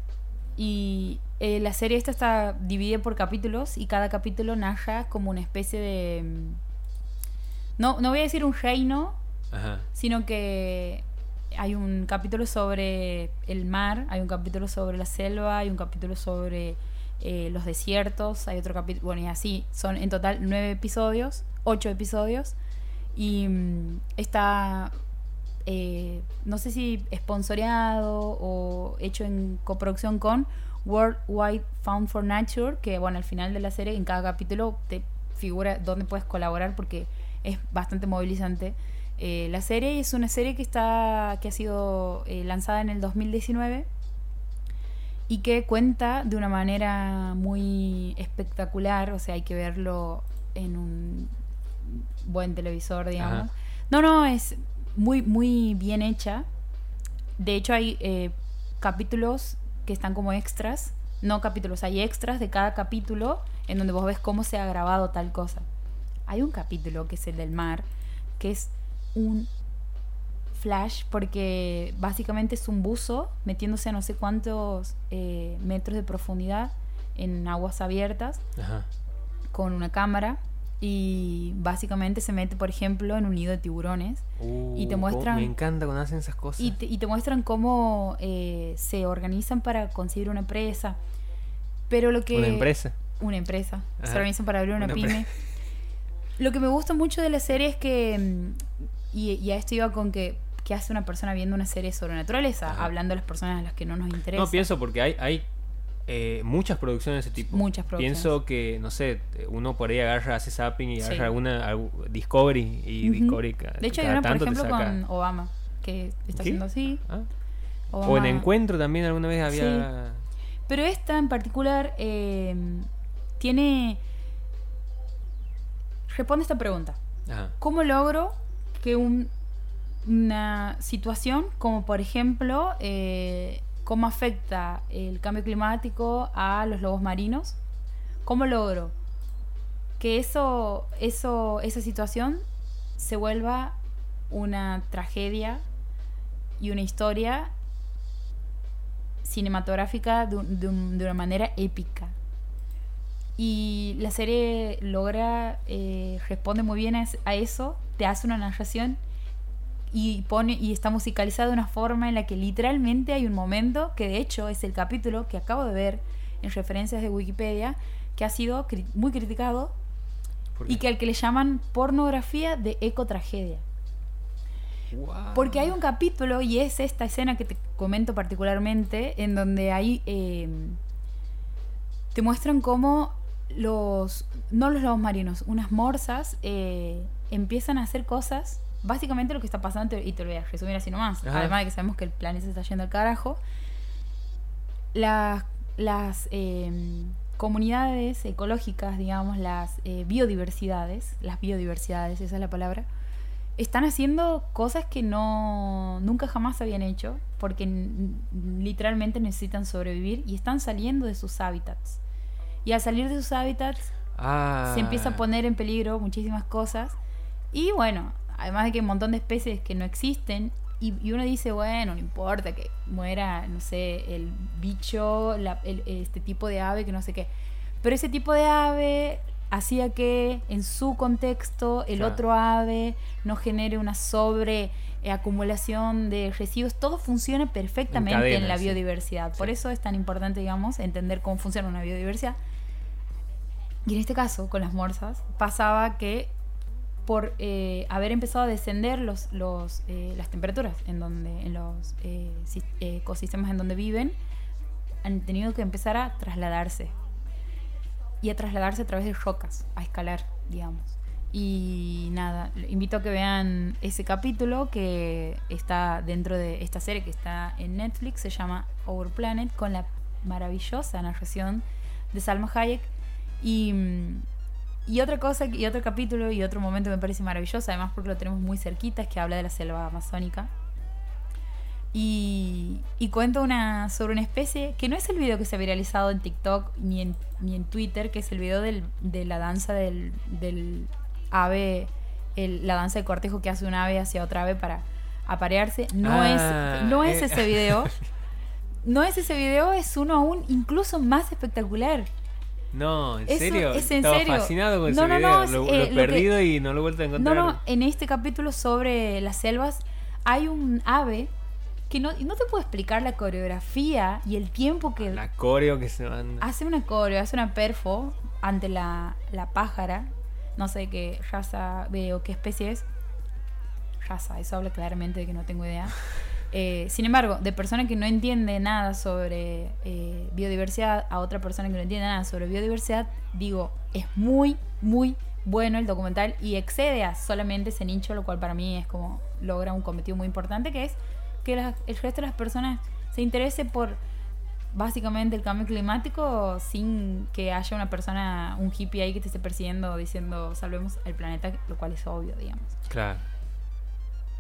Y eh, la serie esta está dividida por capítulos y cada capítulo narra como una especie de... mm, No, no voy a decir un reino, Ajá. sino que hay un capítulo sobre el mar, hay un capítulo sobre la selva, hay un capítulo sobre eh, los desiertos, hay otro capítulo, bueno, y así, son en total nueve episodios, ocho episodios, y mm, está, eh, no sé si sponsoreado o hecho en coproducción con World Wide Fund for Nature, que bueno, al final de la serie, en cada capítulo te figura dónde puedes colaborar porque es bastante movilizante. Eh, la serie es una serie que está que ha sido eh, lanzada en el 2019 y que cuenta de una manera muy espectacular, o sea, hay que verlo en un buen televisor, digamos. Ajá. No, no, es muy muy bien hecha. De hecho hay eh, capítulos que están como extras, no capítulos, hay extras de cada capítulo en donde vos ves cómo se ha grabado tal cosa. Hay un capítulo que es el del mar, que es un flash porque básicamente es un buzo metiéndose a no sé cuántos eh, metros de profundidad en aguas abiertas Ajá. con una cámara y básicamente se mete, por ejemplo, en un nido de tiburones Y te Uh, muestran- Me encanta cuando hacen esas cosas. y te, y te muestran cómo eh, se organizan para conseguir una empresa. Pero lo que... Una empresa. Una empresa. Se organizan para abrir una, Una pyme. Lo que me gusta mucho de la serie es que... mm, Y, y a esto iba con que... ¿Qué hace una persona viendo una serie sobre naturaleza? Ajá. Hablando a las personas a las que no nos interesa. No, pienso porque hay, hay eh, muchas producciones de ese tipo. Muchas producciones. Pienso que, no sé, uno por ahí agarra, hace zapping y Sí. agarra alguna algu- Discovery y. Discovery. De hecho, hay una, por ejemplo, con Obama, que está haciendo así. Ah. O en Encuentro también alguna vez había... Pero esta en particular eh, tiene... Responde esta pregunta. Ajá. ¿Cómo logro que un- una situación como por ejemplo eh, cómo afecta el cambio climático a los lobos marinos? ¿Cómo logro que eso, eso, esa situación se vuelva una tragedia y una historia cinematográfica de, un- de un- de una manera épica? Y la serie logra, eh, responde muy bien a eso, te hace una narración y pone y está musicalizada de una forma en la que literalmente hay un momento que de hecho es el capítulo que acabo de ver en referencias de Wikipedia que ha sido cri- muy criticado ¿Por y que al que le llaman pornografía de ecotragedia. Guau. Porque hay un capítulo, y es esta escena que te comento particularmente, en donde hay. eh, te muestran cómo los. No los lobos marinos, unas morsas eh, empiezan a hacer cosas. Básicamente lo que está pasando, y te lo voy a resumir así nomás. Ajá. Además de que sabemos que el planeta se está yendo al carajo. Las, las eh, comunidades ecológicas, digamos, las eh, biodiversidades, las biodiversidades, esa es la palabra, están haciendo cosas que no nunca jamás habían hecho porque literalmente necesitan sobrevivir y están saliendo de sus hábitats. Y al salir de sus hábitats Ah. se empieza a poner en peligro muchísimas cosas. Y bueno, además de que hay un montón de especies que no existen. Y, y uno dice, bueno, no importa que muera, no sé, el bicho, la- el- este tipo de ave, que no sé qué. Pero ese tipo de ave hacía que en su contexto el Claro. otro ave no genere una sobre eh, acumulación de residuos. Todo funciona perfectamente en, cadena, la sí. biodiversidad. Por eso es tan importante, digamos, entender cómo funciona una biodiversidad. Y en este caso, con las morsas, pasaba que por eh, haber empezado a descender los, eh, las temperaturas en, donde, en los eh, eh, ecosistemas en donde viven, han tenido que empezar a trasladarse. Y a trasladarse a través de rocas, a escalar, digamos. Y nada, invito a que vean ese capítulo que está dentro de esta serie que está en Netflix, se llama Our Planet, con la maravillosa narración de Salma Hayek. Y, mm, y otra cosa, y otro capítulo y otro momento que me parece maravilloso, además porque lo tenemos muy cerquita, es que habla de la selva amazónica. Y, y cuenta una, sobre una especie que no es el video que se ha viralizado en TikTok ni en, ni en Twitter, que es el video del- de la danza del, del ave, el- la danza de cortejo que hace un ave hacia otra ave para aparearse. No Ah, es, no es eh. ese video. No es ese video, es uno aún incluso más espectacular. No, ¿en Eso serio? es en Estaba serio. fascinado con No, ese no, video. no, lo, eh, lo lo que- perdido y no lo he vuelto a No, encontrar. no, en este capítulo sobre las selvas hay un ave que no, no te puedo explicar la coreografía y el tiempo que La coreo que se manda. hace una coreo, hace una perfo ante la, la pájara. No sé qué raza de, o qué especie es. Raza, eso habla claramente de que no tengo idea. Eh, sin embargo, de persona que no entiende nada sobre eh, biodiversidad a otra persona que no entiende nada sobre biodiversidad, digo, es muy, muy bueno el documental y excede a solamente ese nicho, lo cual para mí es como logra un cometido muy importante, que es que la- el resto de las personas se interese por básicamente el cambio climático sin que haya una persona, un hippie ahí que te esté persiguiendo diciendo salvemos el planeta, lo cual es obvio, digamos. Claro.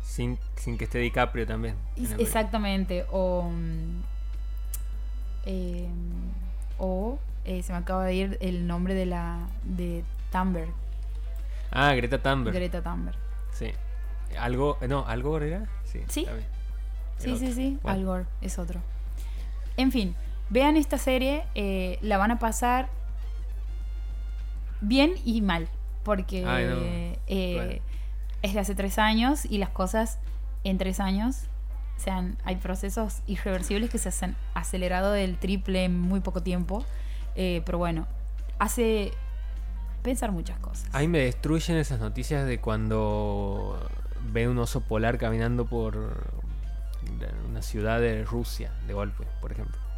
Sin, sin que esté DiCaprio también. Exactamente. O. mm, eh, o. eh, se me acaba de ir el nombre de la. de Thunberg. Ah, Greta Thunberg. Greta Thunberg. Sí. Algo. No, ¿Algo era? Sí. Sí. Sí, sí, sí. Bueno. Al Gore es otro. En fin, vean esta serie. eh, la van a pasar bien y mal. Porque Ay, no. eh, Bueno. Es de hace tres años y las cosas en tres años. O sea, hay procesos irreversibles que se han acelerado del triple en muy poco tiempo. Eh, pero bueno, hace pensar muchas cosas. Ahí me destruyen esas noticias de cuando ve un oso polar caminando por una ciudad de Rusia, de golpe, por ejemplo.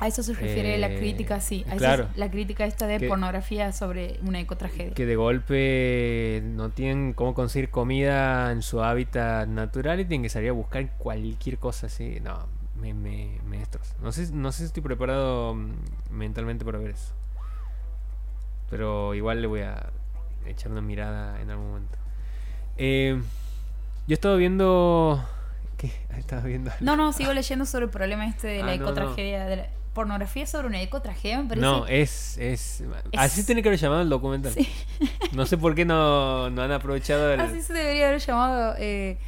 A eso se refiere la Eh, crítica, sí. A eso claro. es la crítica esta de Que- pornografía sobre una ecotragedia. Que de golpe no tienen cómo conseguir comida en su hábitat natural y tienen que salir a buscar cualquier cosa así. No, me, me, me destroza. No sé, no sé si estoy preparado mm, mentalmente para ver eso. Pero igual le voy a echar una mirada en algún momento. Eh, yo he estado viendo... ¿Qué? Estaba viendo... No, no, sigo leyendo sobre el problema este de la Ah, no, no. ecotragedia. De la pornografía sobre una ecotragedia, me parece. No, es, es... Así Es- tiene que haber llamado el documental. Sí. No sé por qué no, no han aprovechado el... Así se debería haber llamado eh,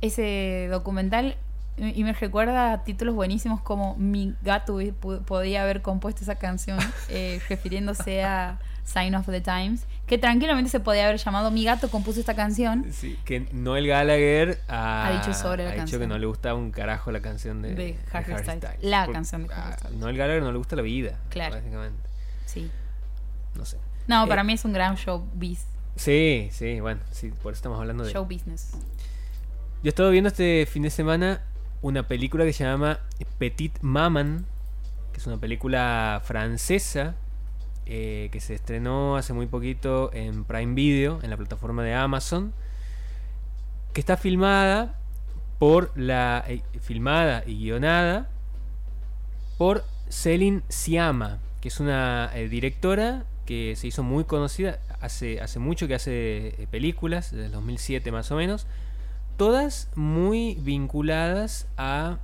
ese documental. Y me recuerda a títulos buenísimos como Mi gato podía haber compuesto esa canción, eh, refiriéndose a Sign of the Times, que tranquilamente se podía haber llamado Mi gato compuso esta canción Sí, que Noel Gallagher ha, Ha dicho sobre la ha dicho canción. que no le gusta un carajo la canción de, De Harry Styles. La canción de Harry a Styles. Noel Gallagher no le gusta la vida, Claro. básicamente. Sí. No sé. No, Eh, para mí es un gran show, biz- Sí, sí, bueno, sí, por eso estamos hablando de... show business. Yo he estado viendo este fin de semana una película que se llama Petit Maman, que es una película francesa eh, que se estrenó hace muy poquito en Prime Video, en la plataforma de Amazon, que está filmada por la eh, filmada y guionada por Céline Sciamma, que es una eh, directora que se hizo muy conocida hace, hace mucho que hace películas, desde el 2007 más o menos, todas muy vinculadas a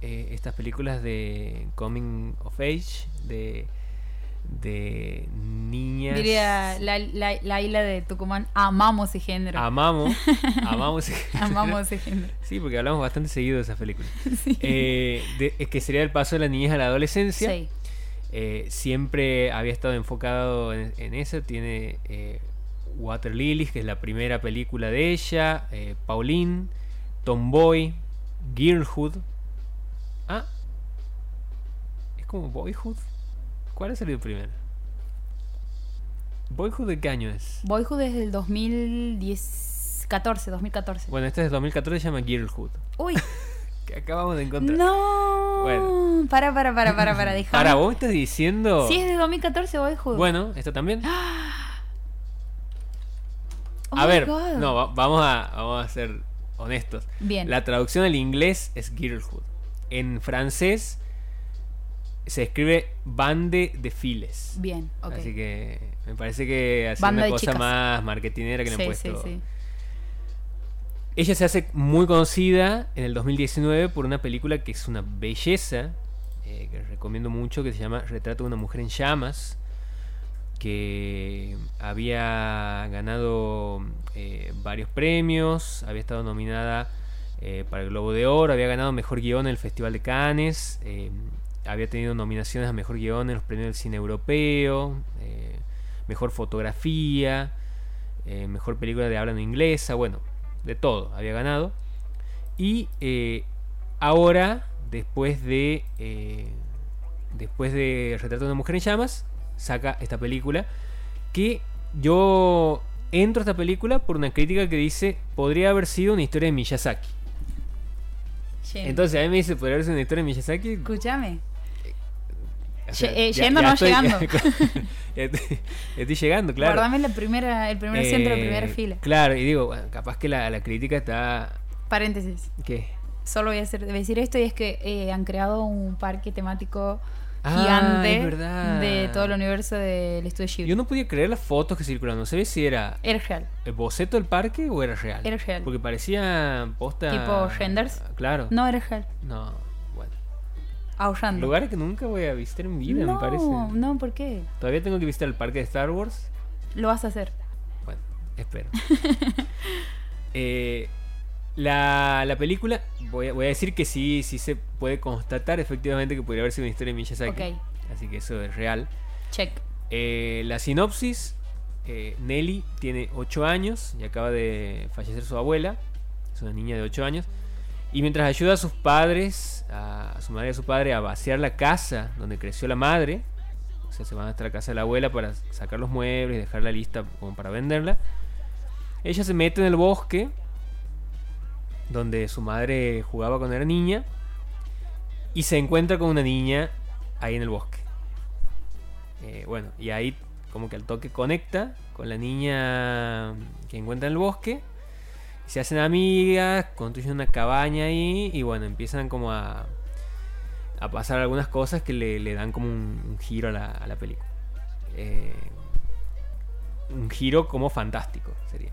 estas películas de coming of age, de, de niñas. Diría la, la, la isla de Tucumán, amamos ese género. Amamos, amamos. amamos ese género. Sí, porque hablamos bastante seguido de esas películas. Eh, de- es que sería el paso de la niñez a la adolescencia. Sí. Eh, siempre había estado enfocado en, en eso. Tiene eh, Water Lilies, que es la primera película de ella. eh, Pauline, Tomboy, Girlhood. Ah, es como Boyhood. ¿Cuál ha salido primero? ¿Boyhood de qué año es? Boyhood desde el 2014, 2014. Bueno, este es de 2014, se llama Girlhood. Uy, Que acabamos de encontrar. no. Bueno. Para, para, para, para, para, déjame. Ahora, vos estás diciendo. Sí, es de 2014 Boyhood. Bueno, esto también. Oh a my ver, God. no, va- vamos a, vamos a ser honestos. Bien. La traducción al inglés es Girlhood. En francés se escribe bande de files. Bien, ok. Así que me parece que hace Banda una cosa chicas. más marketinera que le han sí, puesto. sí, sí. Ella se hace muy conocida en el 2019 por una película que es una belleza, eh, que recomiendo mucho, que se llama Retrato de una mujer en llamas, que había ganado eh, varios premios, había estado nominada eh, para el Globo de Oro, había ganado Mejor Guión en el Festival de Cannes, eh, había tenido nominaciones a Mejor Guión en los premios del cine europeo, Mejor Fotografía, Mejor Película de habla no inglesa, bueno, de todo había ganado. Y ahora, después de después de Retrato de una mujer en llamas, saca esta película que yo entro a esta película por una crítica que dice podría haber sido una historia de Miyazaki. Entonces a mí me dice, ¿podría haber sido una historia de Miyazaki? Escúchame. Yendo no llegando. estoy, llegando, claro. Guardame la primera, el primer asiento de la primera Eh, fila. Claro, y digo, bueno, capaz que la, la crítica está... Paréntesis. ¿Qué? Solo voy a, hacer, decir esto y es que eh, han creado un parque temático Ah, gigante verdad. de todo el universo del estudio Ghibli. Yo no podía creer las fotos que circulaban. No sabía si era Era real. el boceto del parque o era real. Era real. Porque parecía posta... Tipo renders. Claro. No era real. No. Ahorrando. Lugares que nunca voy a visitar en vida, no, me parece. no, ¿por qué? Todavía tengo que visitar el parque de Star Wars. Lo vas a hacer. Bueno, espero. Eh, la, la película, voy a, voy a decir que sí, sí se puede constatar efectivamente que podría haber sido una historia de Miyazaki. Ok. Así que eso es real. Check. Eh, la sinopsis, eh, Nelly tiene 8 años y acaba de fallecer su abuela. Es una niña de 8 años. Y mientras ayuda a sus padres, a, su madre y a su padre, a vaciar la casa donde creció la madre, o sea, se van hasta la casa de la abuela para sacar los muebles y dejarla lista como para venderla. Ella se mete en el bosque donde su madre jugaba cuando era niña y se encuentra con una niña ahí en el bosque. Eh, bueno, y ahí como que al toque conecta con la niña que encuentra en el bosque. Se hacen amigas, construyen una cabaña ahí y bueno, empiezan como a, a pasar algunas cosas que le, le dan como un, un giro a la, a la película. Eh, un giro como fantástico sería.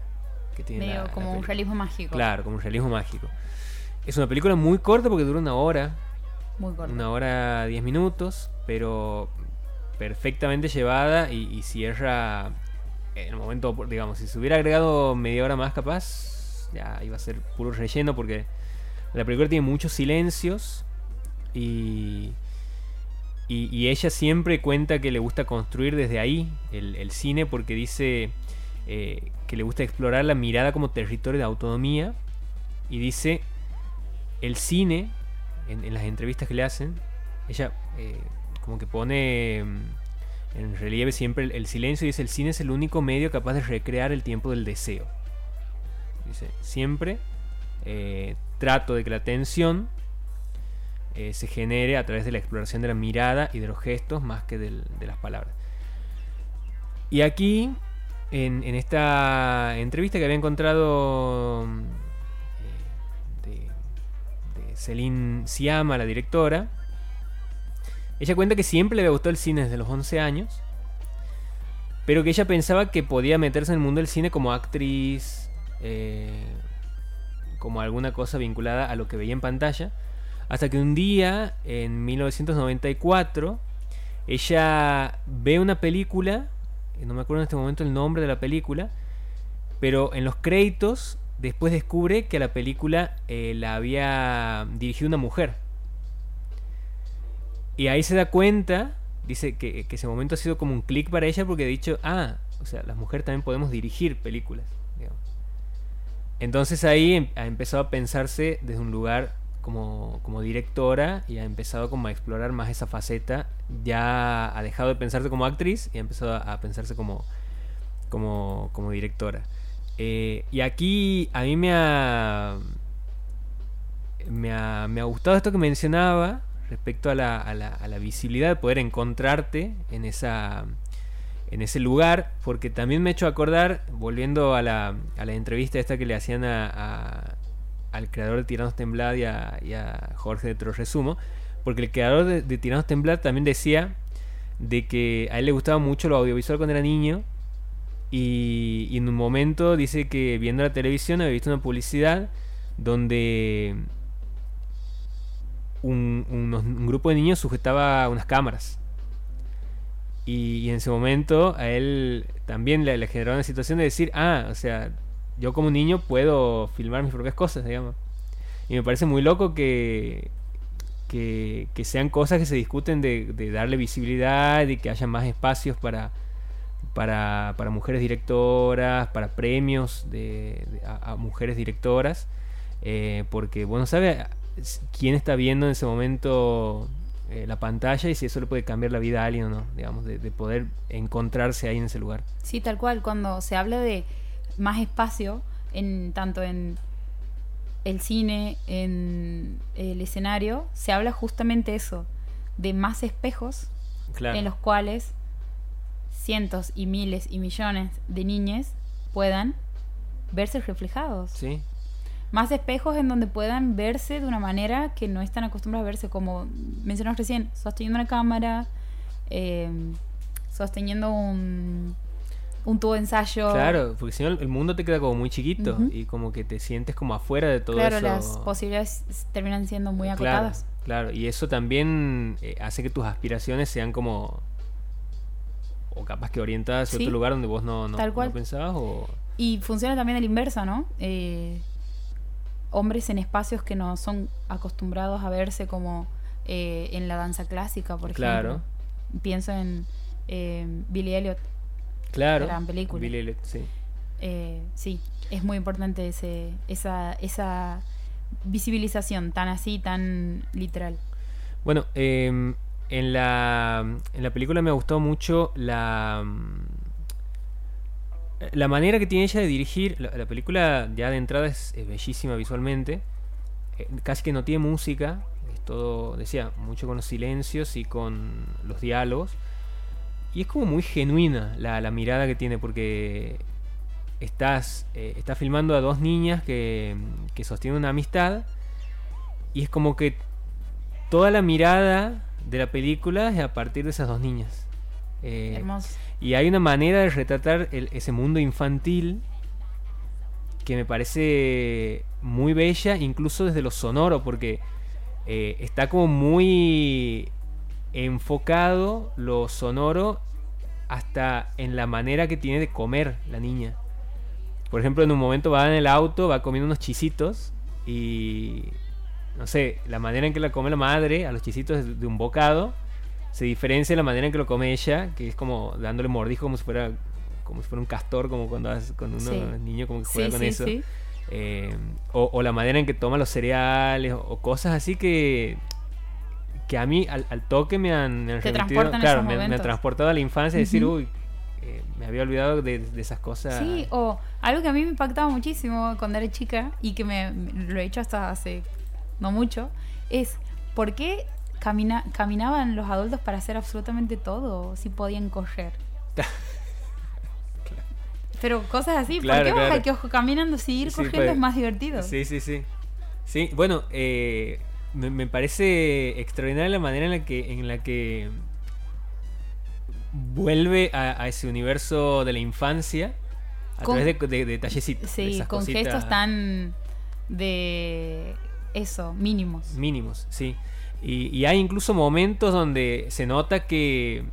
Que tiene la- Medio la como un realismo mágico. Claro, como un realismo mágico. Es una película muy corta porque dura una hora, Muy corto. una hora diez minutos, pero perfectamente llevada y, y cierra en el momento, digamos, si se hubiera agregado media hora más capaz, ya iba a ser puro relleno porque la película tiene muchos silencios y, y, ella siempre cuenta que le gusta construir desde ahí el, cine porque dice eh, que le gusta explorar la mirada como territorio de autonomía y dice el cine en, las entrevistas que le hacen ella eh, como que pone mm, en relieve siempre el silencio y dice el cine es el único medio capaz de recrear el tiempo del deseo dice siempre eh, trato de que la tensión eh, se genere a través de la exploración de la mirada y de los gestos más que del- de las palabras y aquí en, esta entrevista que había encontrado mm, eh, de, de Celine Siama, la directora, ella cuenta que siempre le había gustado el cine desde los 11 años, pero que ella pensaba que podía meterse en el mundo del cine como actriz, eh, como alguna cosa vinculada a lo que veía en pantalla, hasta que un día, en 1994, ella ve una película, no me acuerdo en este momento el nombre de la película, pero en los créditos después descubre que la película eh, la había dirigido una mujer. Y ahí se da cuenta, dice que, que ese momento ha sido como un clic para ella porque ha dicho, ah, o sea, las mujeres también podemos dirigir películas. Entonces ahí em- ha empezado a pensarse desde un lugar como, como directora y ha empezado como a explorar más esa faceta. Ya ha dejado de pensarse como actriz y ha empezado a, pensarse como, como, como directora. Eh, y aquí a mí me ha, me ha, me ha gustado esto que mencionaba respecto a la, a la- a la visibilidad de poder encontrarte en esa en ese lugar porque también me he hecho acordar volviendo a la, a la entrevista esta que le hacían a, al creador de Tiranos Temblad y a, y Jorge de Troresumo porque el creador de, Tiranos Temblad también decía de que a él le gustaba mucho lo audiovisual cuando era niño y, y en un momento dice que viendo la televisión había visto una publicidad donde un, un grupo de niños sujetaba unas cámaras. Y, en ese momento a él también le, generó una situación de decir, ah, o sea, yo como niño puedo filmar mis propias cosas, digamos. Y me parece muy loco que, que, sean cosas que se discuten de, de darle visibilidad y que haya más espacios para, para, para mujeres directoras, para premios de, a mujeres directoras. eh, porque, bueno, sabe quién está viendo en ese momento eh, la pantalla y si eso le puede cambiar la vida a alguien o no, digamos, de, de poder encontrarse ahí en ese lugar. Sí, tal cual. Cuando se habla de más espacio, en tanto en el cine, en el escenario, se habla justamente eso, de más espejos Claro. en los cuales cientos y miles y millones de niñas puedan verse reflejados. Sí, Más espejos en donde puedan verse de una manera que no están acostumbrados a verse, como mencionamos recién, sosteniendo una cámara, eh, sosteniendo un, un tubo de ensayo. claro, porque si no el mundo te queda como muy chiquito y como que te sientes como afuera de todo Claro, eso. las posibilidades terminan siendo muy Claro, acotadas. claro, y eso también eh, hace que tus aspiraciones sean como o capaz que orientadas a Sí, otro lugar donde vos no, no, tal no cual. pensabas o Y funciona también el inverso, ¿no? Eh, hombres en espacios que no son acostumbrados a verse como eh, en la danza clásica, por Claro. ejemplo. Pienso en eh, Billy Elliot. claro, Gran película. Billy Elliot, sí. Eh, sí, es muy importante ese, esa, esa visibilización tan así, tan literal. Bueno, em, en, la, en la película me gustó mucho la, la manera que tiene ella de dirigir. La, la película ya de entrada es, bellísima visualmente. Eh, casi que no tiene música. Es todo, decía, mucho con los silencios y con los diálogos. Y es como muy genuina la, mirada que tiene porque estás, eh, estás filmando a dos niñas que, que sostienen una amistad. Y es como que toda la mirada de la película es a partir de esas dos niñas. Eh, Hermoso. Y hay una manera de retratar el- ese mundo infantil que me parece muy bella, incluso desde lo sonoro, porque eh, está como muy enfocado lo sonoro hasta en la manera que tiene de comer la niña. Por ejemplo, en un momento va en el auto, va comiendo unos chisitos y no sé, la manera en que la come la madre a los chisitos de, de un bocado se diferencia de la manera en que lo come ella, que es como dándole mordisco como si fuera como si fuera un castor, como cuando, cuando uno Sí. niño como que juega Sí, con sí, eso. Eh, o, o la manera en que toma los cereales o, o cosas así que que a mí al, al toque me han, me han remitido- claro, me, me han transportado a la infancia y decir, uy, eh, me había olvidado de, de esas cosas. Sí, o algo que a mí me impactaba muchísimo cuando era chica y que me, me- lo he hecho hasta hace no mucho, es ¿por qué camina, caminaban los adultos para hacer absolutamente todo si podían correr? Pero cosas así, Claro, ¿por qué claro. baja que ojo caminando si ir Sí, corriendo pues, es más divertido? Sí, sí, sí. Sí, bueno, eh, me, me parece extraordinaria la manera en la que, en la que vuelve a, a ese universo de la infancia a Con- través de, de, de tallecitos. Sí, con cositas gestos tan de eso, mínimos. mínimos, sí. Y, y hay incluso momentos donde se nota que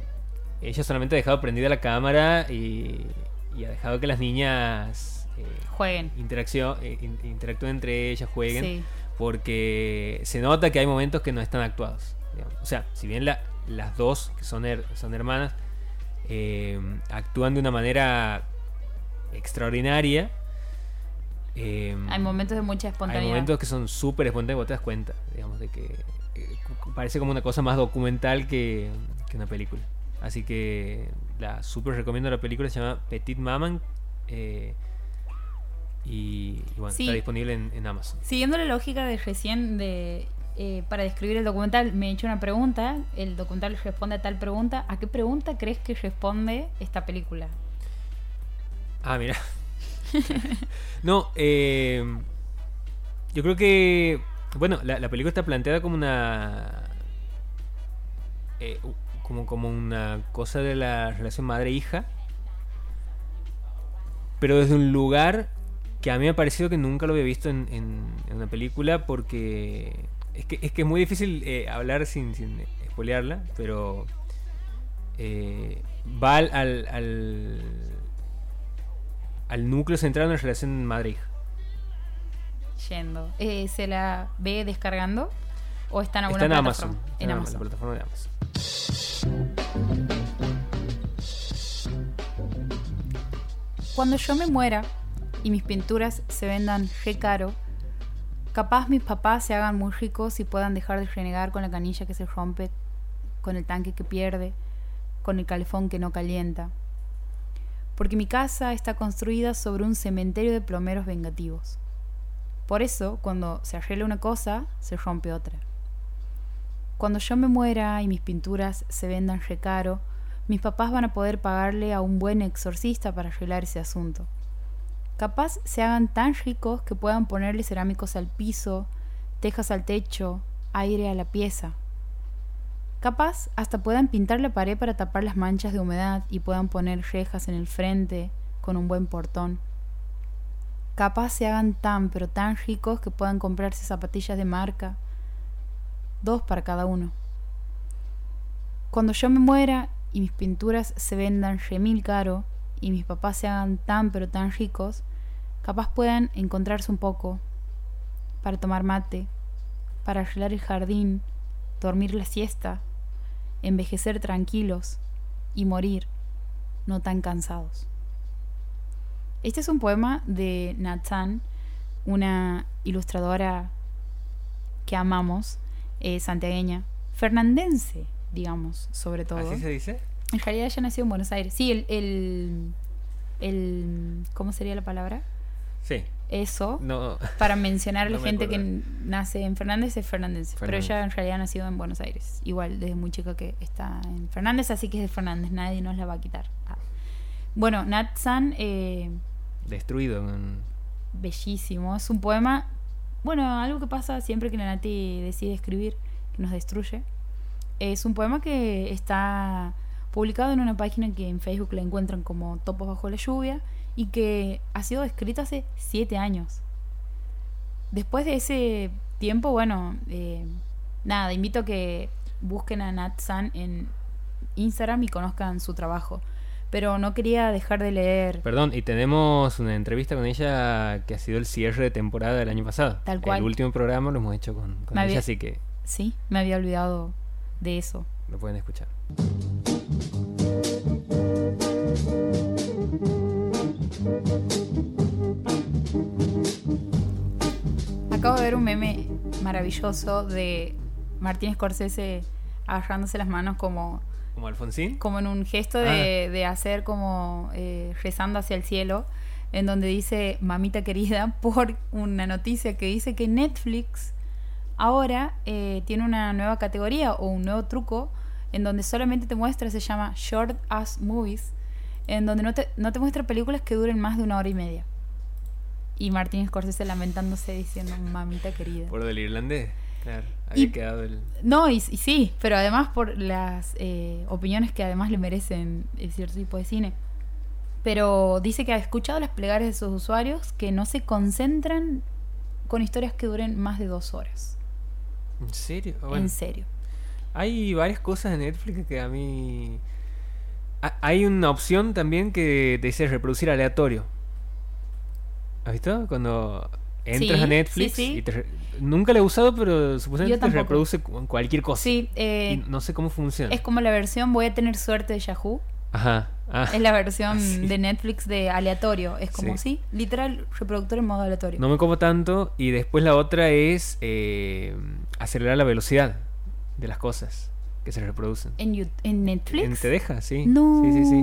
ella solamente ha dejado prendida la cámara y, y ha dejado que las niñas eh, Jueguen. eh, in- interactúen entre ellas, jueguen. Sí. porque se nota que hay momentos que no están actuados. digamos. O sea, si bien la- las dos, que son, her- son hermanas, eh, actúan de una manera extraordinaria, eh, Hay momentos de mucha hay espontaneidad. momentos que son súper espontáneos, vos te das cuenta, digamos, de que eh, parece como una cosa más documental que, que una película. Así que la súper recomiendo la película, se llama Petit Maman. eh, y, y bueno, Sí. está disponible en, en Amazon. Siguiendo la lógica de recién de eh, para describir el documental, me he hecho una pregunta, el documental responde a tal pregunta, ¿a qué pregunta crees que responde esta película? Ah, mira. no, eh, yo creo que, bueno, la, la película está planteada como una, eh, como, como una cosa de la relación madre-hija, pero desde un lugar que a mí me ha parecido que nunca lo había visto en, en- una película porque es que es, que es muy difícil eh, hablar sin, sin spoilearla, pero eh, va al, al, al, al núcleo central de una relación madre Yendo. Eh, ¿Se la ve descargando? ¿O está en alguna Está en plataforma? Amazon. En en Amazon. La plataforma de Amazon. Cuando yo me muera y mis pinturas se vendan re caro, capaz mis papás se hagan muy ricos y puedan dejar de renegar con la canilla que se rompe, con el tanque que pierde, con el calefón que no calienta. Porque mi casa está construida sobre un cementerio de plomeros vengativos. Por eso, cuando se arregla una cosa, se rompe otra. Cuando yo me muera y mis pinturas se vendan re caro, mis papás van a poder pagarle a un buen exorcista para arreglar ese asunto. Capaz se hagan tan ricos que puedan ponerle cerámicos al piso, tejas al techo, aire a la pieza. Capaz hasta puedan pintar la pared para tapar las manchas de humedad y puedan poner rejas en el frente con un buen portón. Capaz se hagan tan pero tan ricos que puedan comprarse zapatillas de marca, dos para cada uno. Cuando yo me muera y mis pinturas se vendan remil caro y mis papás se hagan tan pero tan ricos, capaz puedan encontrarse un poco para tomar mate, para arreglar el jardín, dormir la siesta, envejecer tranquilos y morir no tan cansados. Este es un poema de Nathan, una ilustradora que amamos, eh, santiagueña, fernandense, digamos, sobre todo. ¿Así se dice? En realidad ella nació en Buenos Aires. Sí, el, el, el- ¿cómo sería la palabra? Sí. Eso, No. para mencionar a la No gente que nace en Fernández es Fernández. Pero Fernández. ella en realidad nació en Buenos Aires. Igual, desde muy chica que está en Fernández, así que es de Fernández. Nadie nos la va a quitar. Ah. Bueno, Nat San, eh, Destruido. bellísimo. Es un poema, bueno, algo que pasa siempre que la Nati decide escribir, que nos destruye. Es un poema que está publicado en una página que en Facebook la encuentran como Topos bajo la lluvia y que ha sido escrito hace siete años. Después de ese tiempo, bueno, eh, nada, invito a que busquen a Nat San en Instagram y conozcan su trabajo. Pero no quería dejar de leer Perdón, y tenemos una entrevista con ella que ha sido el cierre de temporada del año pasado. Tal cual. El último programa lo hemos hecho con, ella, había- así que Sí, me había olvidado de eso. lo pueden escuchar. Acabo de ver un meme maravilloso de Martín Scorsese agarrándose las manos como, ¿Como Alfonsín? como en un gesto de, de hacer como eh, rezando hacia el cielo, en donde dice mamita querida por una noticia que dice que Netflix ahora eh, tiene una nueva categoría o un nuevo truco en donde solamente te muestra, se llama Short Ass Movies, en donde no te, no te muestra películas que duren más de una hora y media. Y Martín Scorsese lamentándose diciendo mamita querida. Por del irlandés. Claro, había Y- quedado el... No, y, y sí, pero además por las eh, opiniones que además le merecen eh, cierto tipo de cine. Pero dice que ha escuchado las plegarias de sus usuarios que no se concentran con historias que duren más de dos horas. ¿En serio? Bueno, En serio. hay varias cosas en Netflix que a mí... Ha- Hay una opción también que te dice reproducir aleatorio. ¿Has visto? Cuando entras Sí, a Netflix sí, sí. y te Nunca lo he usado, pero supuestamente reproduce cu- cualquier cosa. Sí, eh, Y no sé cómo funciona. es como la versión voy a tener suerte de Yahoo. Ajá. Ah, Es la versión Sí. de Netflix de aleatorio. Es como, sí, literal, reproductor en modo aleatorio. no me como tanto. Y después la otra es eh, acelerar la velocidad de las cosas que se reproducen. ¿En, en Netflix? En- ¿Te deja? Sí. No. Sí, sí, sí.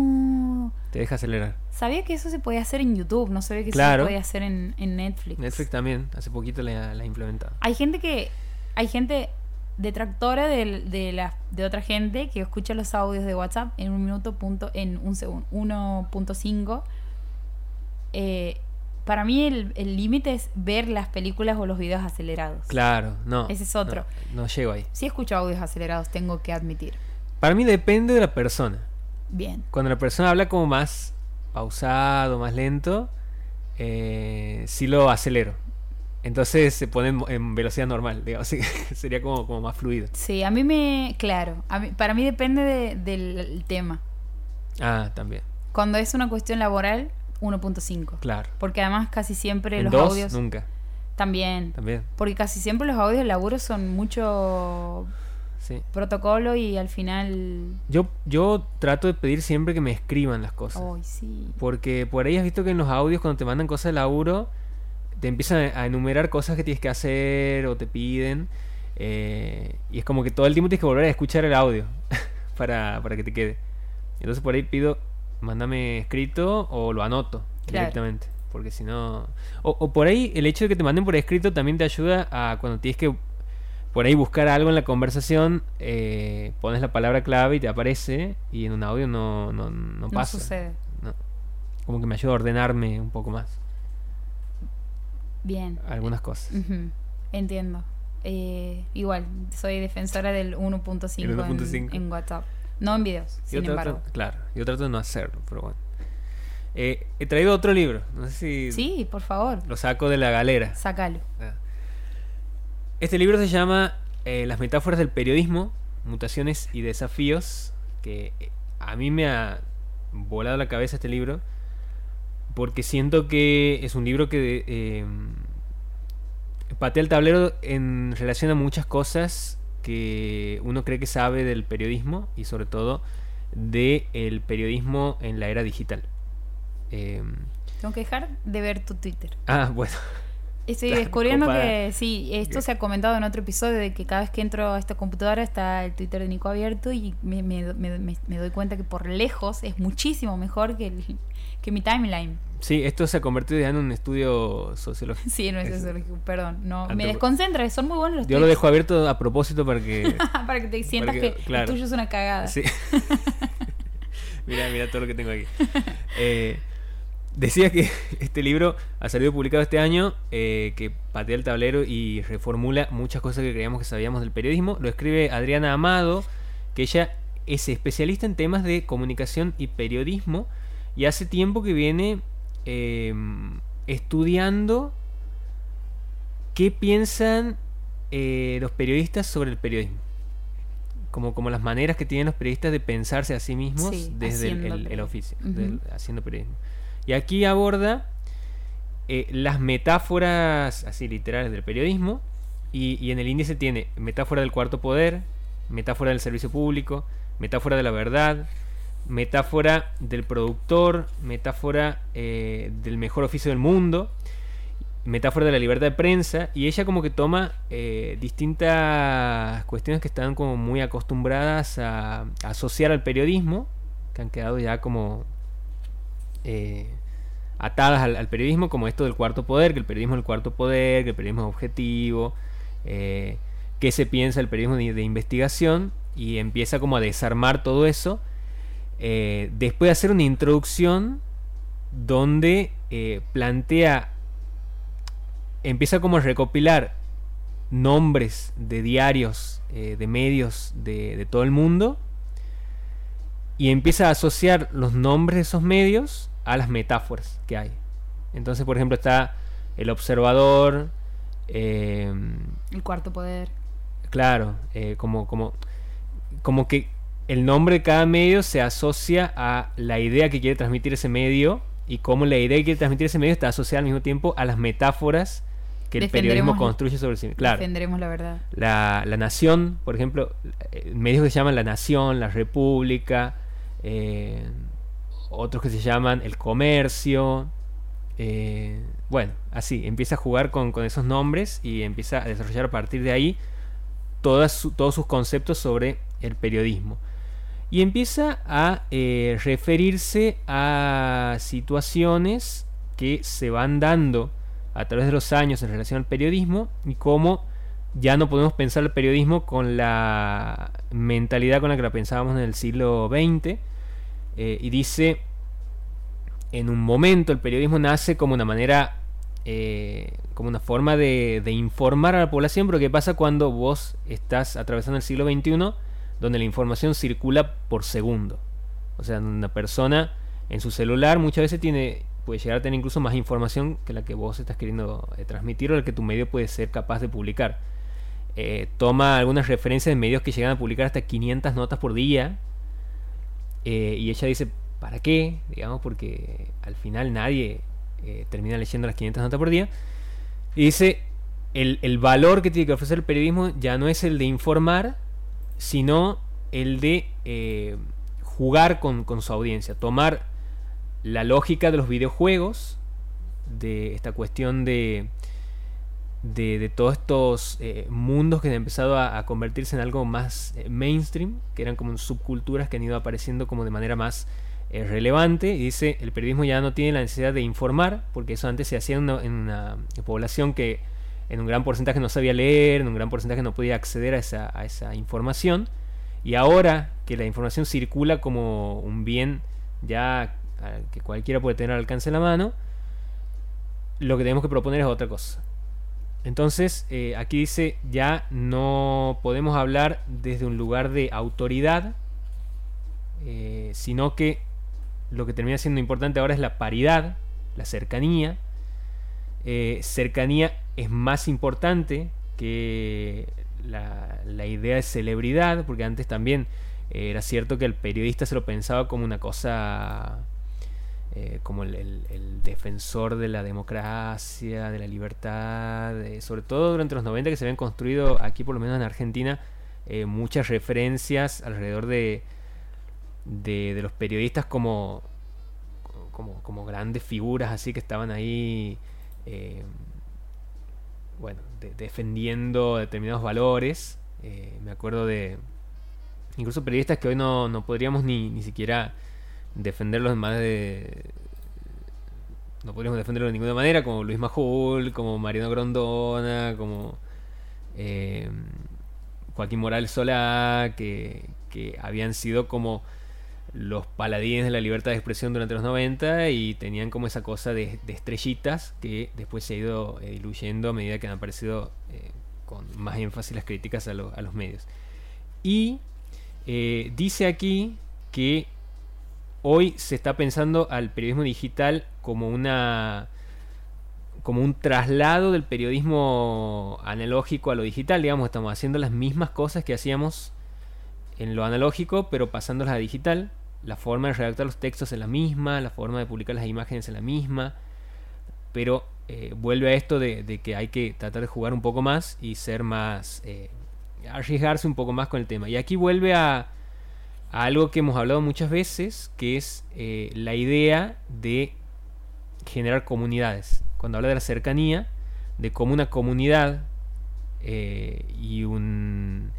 Te deja acelerar. Sabía que eso se podía hacer en YouTube, no sabía que Claro. eso se podía hacer en, en Netflix. Netflix también. Hace poquito la, la implementado. Hay gente que. Hay gente detractora de, de, la, de otra gente que escucha los audios de WhatsApp en un minuto punto, en un segundo, 1.5. Eh, para mí el límite es ver las películas o los videos acelerados. Claro, no. Ese es otro. No, no llego ahí. Sí escucho audios acelerados, tengo que admitir. Para mí depende de la persona. Bien. Cuando la persona habla como más pausado, más lento, eh, sí lo acelero. Entonces se pone en, en velocidad normal, digamos, así que sería como, como más fluido. Sí, a mí me. Claro, a mí- para mí depende de- del tema. Ah, también, Cuando es una cuestión laboral, 1.5. claro. Porque además casi siempre En los dos, audios. nunca, También. también, Porque casi siempre los audios de laburo son mucho sí. protocolo y al final. Yo, yo trato de pedir siempre que me escriban las cosas. Ay, sí. Porque por ahí has visto que en los audios cuando te mandan cosas de laburo, te empiezan a enumerar cosas que tienes que hacer o te piden. eh, y es como que todo el tiempo tienes que volver a escuchar el audio para, para que te quede. Entonces por ahí pido, mándame escrito o lo anoto Claro. directamente. Porque si no... O, o por ahí el hecho de que te manden por escrito también te ayuda a cuando tienes que por ahí buscar algo en la conversación, eh, pones la palabra clave y te aparece y en un audio no, no, no No pasa. sucede. No. Como que me ayuda a ordenarme un poco más Bien. algunas cosas. Entiendo. Eh, igual, soy defensora del 1.5 El en, 1.5. en WhatsApp. No en videos, Yo sin trato, embargo. claro, yo trato de no hacerlo, pero bueno. Eh, he traído otro libro, no sé si Sí, por favor, lo saco de la galera. sácalo. Ah. Este libro se llama eh, Las metáforas del periodismo, mutaciones y desafíos, que eh, a mí me ha volado la cabeza este libro, porque siento que es un libro que eh, patea el tablero en relación a muchas cosas que uno cree que sabe del periodismo y sobre todo del periodismo en la era digital. Em, Tengo que dejar de ver tu Twitter. ah, bueno. Estoy descubriendo que sí, esto se ha comentado en otro episodio de que cada vez que entro a esta computadora está el Twitter de Nico abierto y me, me- me- me- me doy cuenta que por lejos es muchísimo mejor que, el- que mi timeline. Sí, esto se ha convertido ya en un estudio sociológico. Sí, no es eso, perdón. No, me desconcentra, son muy buenos los Yo lo dejo abierto a propósito para que... Para que te sientas que- que claro. el tuyo es una cagada. sí. mira, mira todo lo que tengo aquí. Eh, decía que este libro ha salido publicado este año, eh, que patea el tablero y reformula muchas cosas que creíamos que sabíamos del periodismo. Lo escribe Adriana Amado, que ella es especialista en temas de comunicación y periodismo y hace tiempo que viene eh, estudiando qué piensan eh, los periodistas sobre el periodismo. Como, como las maneras que tienen los periodistas de pensarse a sí mismos Sí, desde el, oficio, del- haciendo periodismo. Y aquí aborda eh, las metáforas así literales del periodismo y, y en el índice tiene metáfora del cuarto poder, metáfora del servicio público, metáfora de la verdad, metáfora del productor, metáfora eh, del mejor oficio del mundo, metáfora de la libertad de prensa y ella como que toma eh, distintas cuestiones que están como muy acostumbradas a, asociar al periodismo, que han quedado ya como eh, atadas al, periodismo, como esto del cuarto poder, que el periodismo es el cuarto poder, que el periodismo es objetivo, eh, qué se piensa el periodismo de investigación, y empieza como a desarmar todo eso, eh, después de hacer una introducción donde eh, plantea, empieza como a recopilar nombres de diarios, eh, de medios de, de todo el mundo, y empieza a asociar los nombres de esos medios a las metáforas que hay. Entonces, por ejemplo, está el observador, eh, El cuarto poder. claro, como, como, como que el nombre de cada medio se asocia a la idea que quiere transmitir ese medio y cómo la idea que quiere transmitir ese medio está asociada al mismo tiempo a las metáforas que el periodismo construye sobre sí mismo. Claro. Defenderemos la verdad. La, la Nación, por ejemplo, eh, medios que se llaman La Nación, La República, eh, otros que se llaman El Comercio. eh, bueno, así, empieza a jugar con, con esos nombres y empieza a desarrollar a partir de ahí todas su- todos sus conceptos sobre el periodismo. Y empieza a eh, referirse a situaciones que se van dando a través de los años en relación al periodismo y cómo ya no podemos pensar el periodismo con la mentalidad con la que la pensábamos en el siglo XX. eh, y dice, en un momento el periodismo nace como una manera, eh, como una forma de, de informar a la población, pero ¿qué pasa cuando vos estás atravesando el siglo XXI, donde la información circula por segundo? O sea, una persona en su celular muchas veces tiene puede llegar a tener incluso más información que la que vos estás queriendo eh, transmitir o la que tu medio puede ser capaz de publicar. Eh, toma algunas referencias de medios que llegan a publicar hasta 500 notas por día. Eh, y ella dice, ¿para qué? Digamos, porque al final nadie termina leyendo las 500 notas por día. Y dice, el, el, valor que tiene que ofrecer el periodismo ya no es el de informar, sino el de jugar con, con su audiencia, tomar la lógica de los videojuegos, de esta cuestión de, de, todos estos eh, mundos que han empezado a, convertirse en algo más eh, mainstream, que eran como subculturas que han ido apareciendo como de manera más eh, relevante. Y dice, el periodismo ya no tiene la necesidad de informar, porque eso antes se hacía en una, población que en un gran porcentaje no sabía leer, en un gran porcentaje no podía acceder a esa, información. Y ahora que la información circula como un bien ya que cualquiera puede tener al alcance de la mano, lo que tenemos que proponer es otra cosa. Entonces, eh, aquí dice, ya no podemos hablar desde un lugar de autoridad, eh, sino que lo que termina siendo importante ahora es la paridad, la cercanía. Eh, cercanía es más importante que la, la, idea de celebridad, porque antes también era cierto que el periodista se lo pensaba como una cosa eh, como el, defensor de la democracia, de la libertad, sobre todo durante los 90 que se habían construido aquí por lo menos en Argentina eh, muchas referencias alrededor de, de, los periodistas como, como, como, grandes figuras así que estaban ahí eh, bueno, defendiendo determinados valores. me acuerdo de incluso periodistas que hoy no, no podríamos ni, ni siquiera defenderlos más de. No podríamos defenderlo de ninguna manera, como Luis Majul, como Mariano Grondona, como eh, Joaquín Morales Solá, que, que habían sido como los paladines de la libertad de expresión durante los 90 y tenían como esa cosa de, estrellitas que después se ha ido eh, diluyendo a medida que han aparecido eh, con más énfasis las críticas a, a los medios. Y dice aquí que hoy se está pensando al periodismo digital como una como un traslado del periodismo analógico a lo digital, digamos, estamos haciendo las mismas cosas que hacíamos en lo analógico, pero pasándolas a digital. La forma de redactar los textos es la misma, la forma de publicar las imágenes es la misma, pero eh, vuelve a esto de, que hay que tratar de jugar un poco más y ser más, eh, arriesgarse un poco más con el tema. Y aquí vuelve a, algo que hemos hablado muchas veces, que es eh, la idea de generar comunidades. Cuando habla de la cercanía, de cómo una comunidad y, un,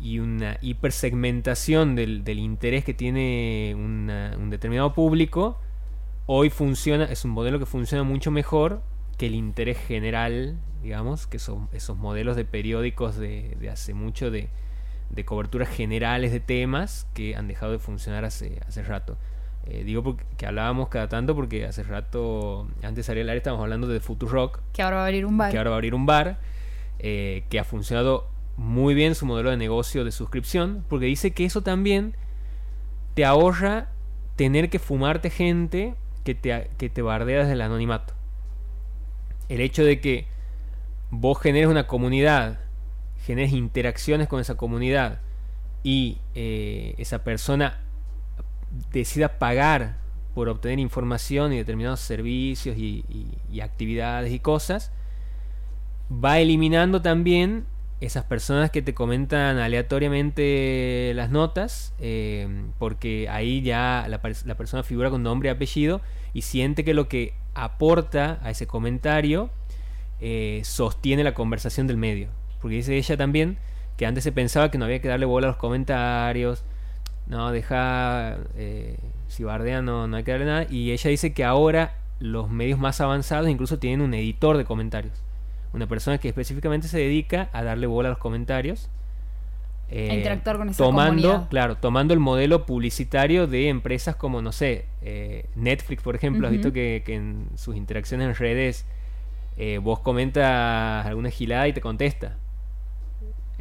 y una hipersegmentación del, del interés que tiene un determinado público, hoy funciona, es un modelo que funciona mucho mejor que el interés general, digamos, que son esos modelos de periódicos de, de hace mucho de de coberturas generales de temas que han dejado de funcionar hace, hace rato. Eh, digo que hablábamos cada tanto porque hace rato, antes de salir al aire, estábamos hablando de Rock Que ahora va a abrir un bar. Que ahora va a abrir un bar. Eh, que ha funcionado muy bien su modelo de negocio de suscripción. Porque dice que eso también te ahorra tener que fumarte gente que te, que te bardea desde el anonimato. El hecho de que vos generes una comunidad generes interacciones con esa comunidad y eh, esa persona decida pagar por obtener información y determinados servicios y, actividades y cosas, va eliminando también esas personas que te comentan aleatoriamente las notas, eh, porque ahí ya la, persona figura con nombre y apellido y siente que lo que aporta a ese comentario eh, sostiene la conversación del medio. Porque dice ella también que antes se pensaba que no había que darle bola a los comentarios. No, deja. Eh, si bardea, no, no hay que darle nada. Y ella dice que ahora los medios más avanzados incluso tienen un editor de comentarios. Una persona que específicamente se dedica a darle bola a los comentarios. Eh, interactuar con esa tomando, claro, tomando el modelo publicitario de empresas como, no sé, eh, Netflix, por ejemplo, has visto que, que, en sus interacciones en redes vos comentas alguna gilada y te contesta.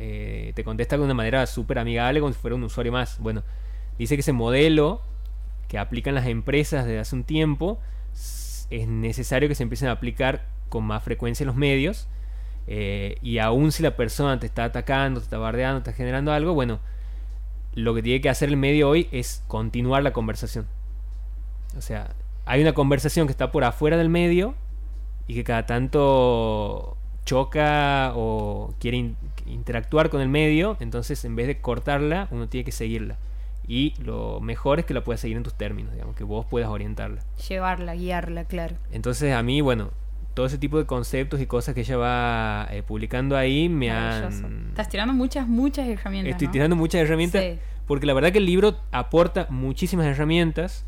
Eh, te contesta de una manera súper amigable como si fuera un usuario más. Bueno, dice que ese modelo que aplican las empresas desde hace un tiempo es necesario que se empiecen a aplicar con más frecuencia en los medios. eh, y aún si la persona te está atacando, te está bardeando, te está generando algo, bueno, lo que tiene que hacer el medio hoy es continuar la conversación. O sea, hay una conversación que está por afuera del medio y que cada tanto choca o quiere in- interactuar con el medio, entonces en vez de cortarla, uno tiene que seguirla. Y lo mejor es que la puedas seguir en tus términos, digamos, que vos puedas orientarla. Llevarla, guiarla, claro. Entonces a mí, bueno, todo ese tipo de conceptos y cosas que ella va eh, publicando ahí me han... Estás tirando muchas, muchas herramientas. Estoy ¿no? tirando muchas herramientas Sí. porque la verdad que el libro aporta muchísimas herramientas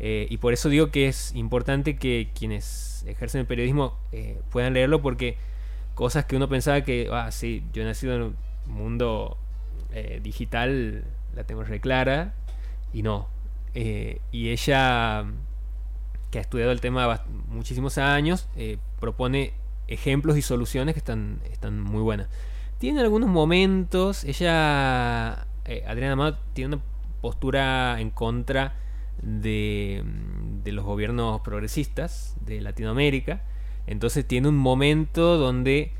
eh, y por eso digo que es importante que quienes ejercen el periodismo eh, puedan leerlo porque cosas que uno pensaba que, ah, sí, yo he nacido en un mundo digital, la tengo re clara y no. Y ella, que ha estudiado el tema muchísimos años, eh, propone ejemplos y soluciones que están, están muy buenas. Tiene algunos momentos, ella, eh, Adriana Amado, tiene una postura en contra de, de los gobiernos progresistas de Latinoamérica. Entonces tiene un momento donde...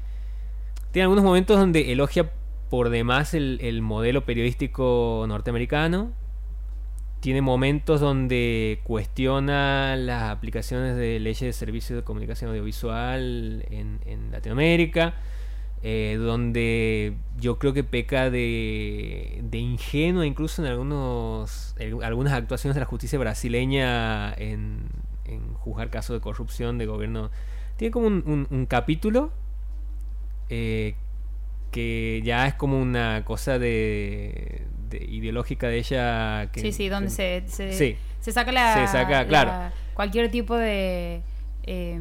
Tiene algunos momentos donde elogia por demás el, el modelo periodístico norteamericano. Tiene momentos donde cuestiona las aplicaciones de leyes de servicios de comunicación audiovisual en, en Latinoamérica. eh, donde yo creo que peca de, de ingenua incluso en algunos algunas actuaciones de la justicia brasileña en, en juzgar casos de corrupción de gobierno. Tiene como un capítulo eh, que ya es como una cosa de, de ideológica de ella. Que, Sí, sí, donde que- se, se, Sí. se saca la. Se saca, la- claro. Cualquier tipo de. eh,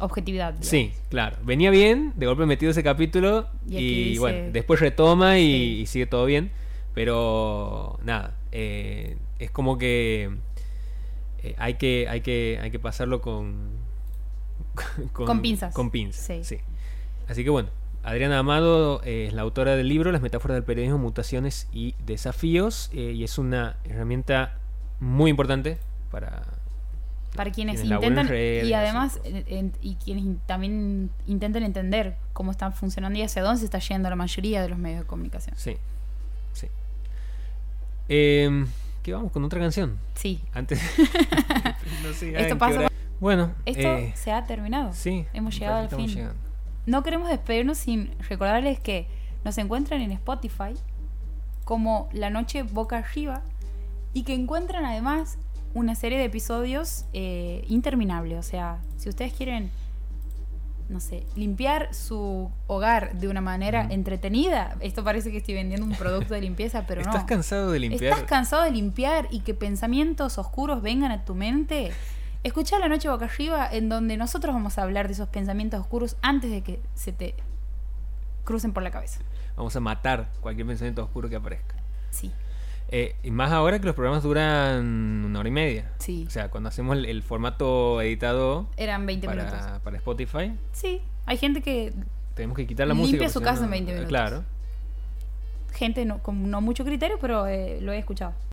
objetividad. digamos. Sí, claro. Venía bien, de golpe metido ese capítulo Y y, aquí dice- bueno, después retoma y, Sí. y sigue todo bien. Pero nada, eh, es como que eh, hay que hay que hay que pasarlo con Con pinzas. Con pinzas, Sí. sí. Así que bueno, Adriana Amado es la autora del libro Las metáforas del periodismo, mutaciones y desafíos eh, y es una herramienta muy importante para Para quienes intentan. redes, y además, en- y quienes también intentan entender cómo están funcionando y hacia dónde se está yendo la mayoría de los medios de comunicación. Sí, sí. Eh, ¿Qué vamos con otra canción? Sí. Antes. no sé, Esto pasa Bueno, Esto eh, se ha terminado. sí. hemos llegado al fin. llegando. No queremos despedirnos sin recordarles que nos encuentran en Spotify como La Noche Boca Arriba y que encuentran además una serie de episodios eh, interminables. O sea, si ustedes quieren, no sé, limpiar su hogar de una manera entretenida, esto parece que estoy vendiendo un producto de limpieza, pero ¿Estás no. cansado de limpiar? ¿Estás cansado de limpiar y que pensamientos oscuros vengan a tu mente? Escucha La Noche Boca Arriba, en donde nosotros vamos a hablar de esos pensamientos oscuros antes de que se te crucen por la cabeza. Vamos a matar cualquier pensamiento oscuro que aparezca. Sí, Eh, y más ahora que los programas duran una hora y media. sí. O sea, cuando hacemos el, el formato editado Eran 20 minutos. para, para Spotify, Sí, hay gente que, tenemos que quitar la Limpia música. su porque casa no- en 20 minutos. Claro. gente no, con no mucho criterio, pero eh, lo he escuchado.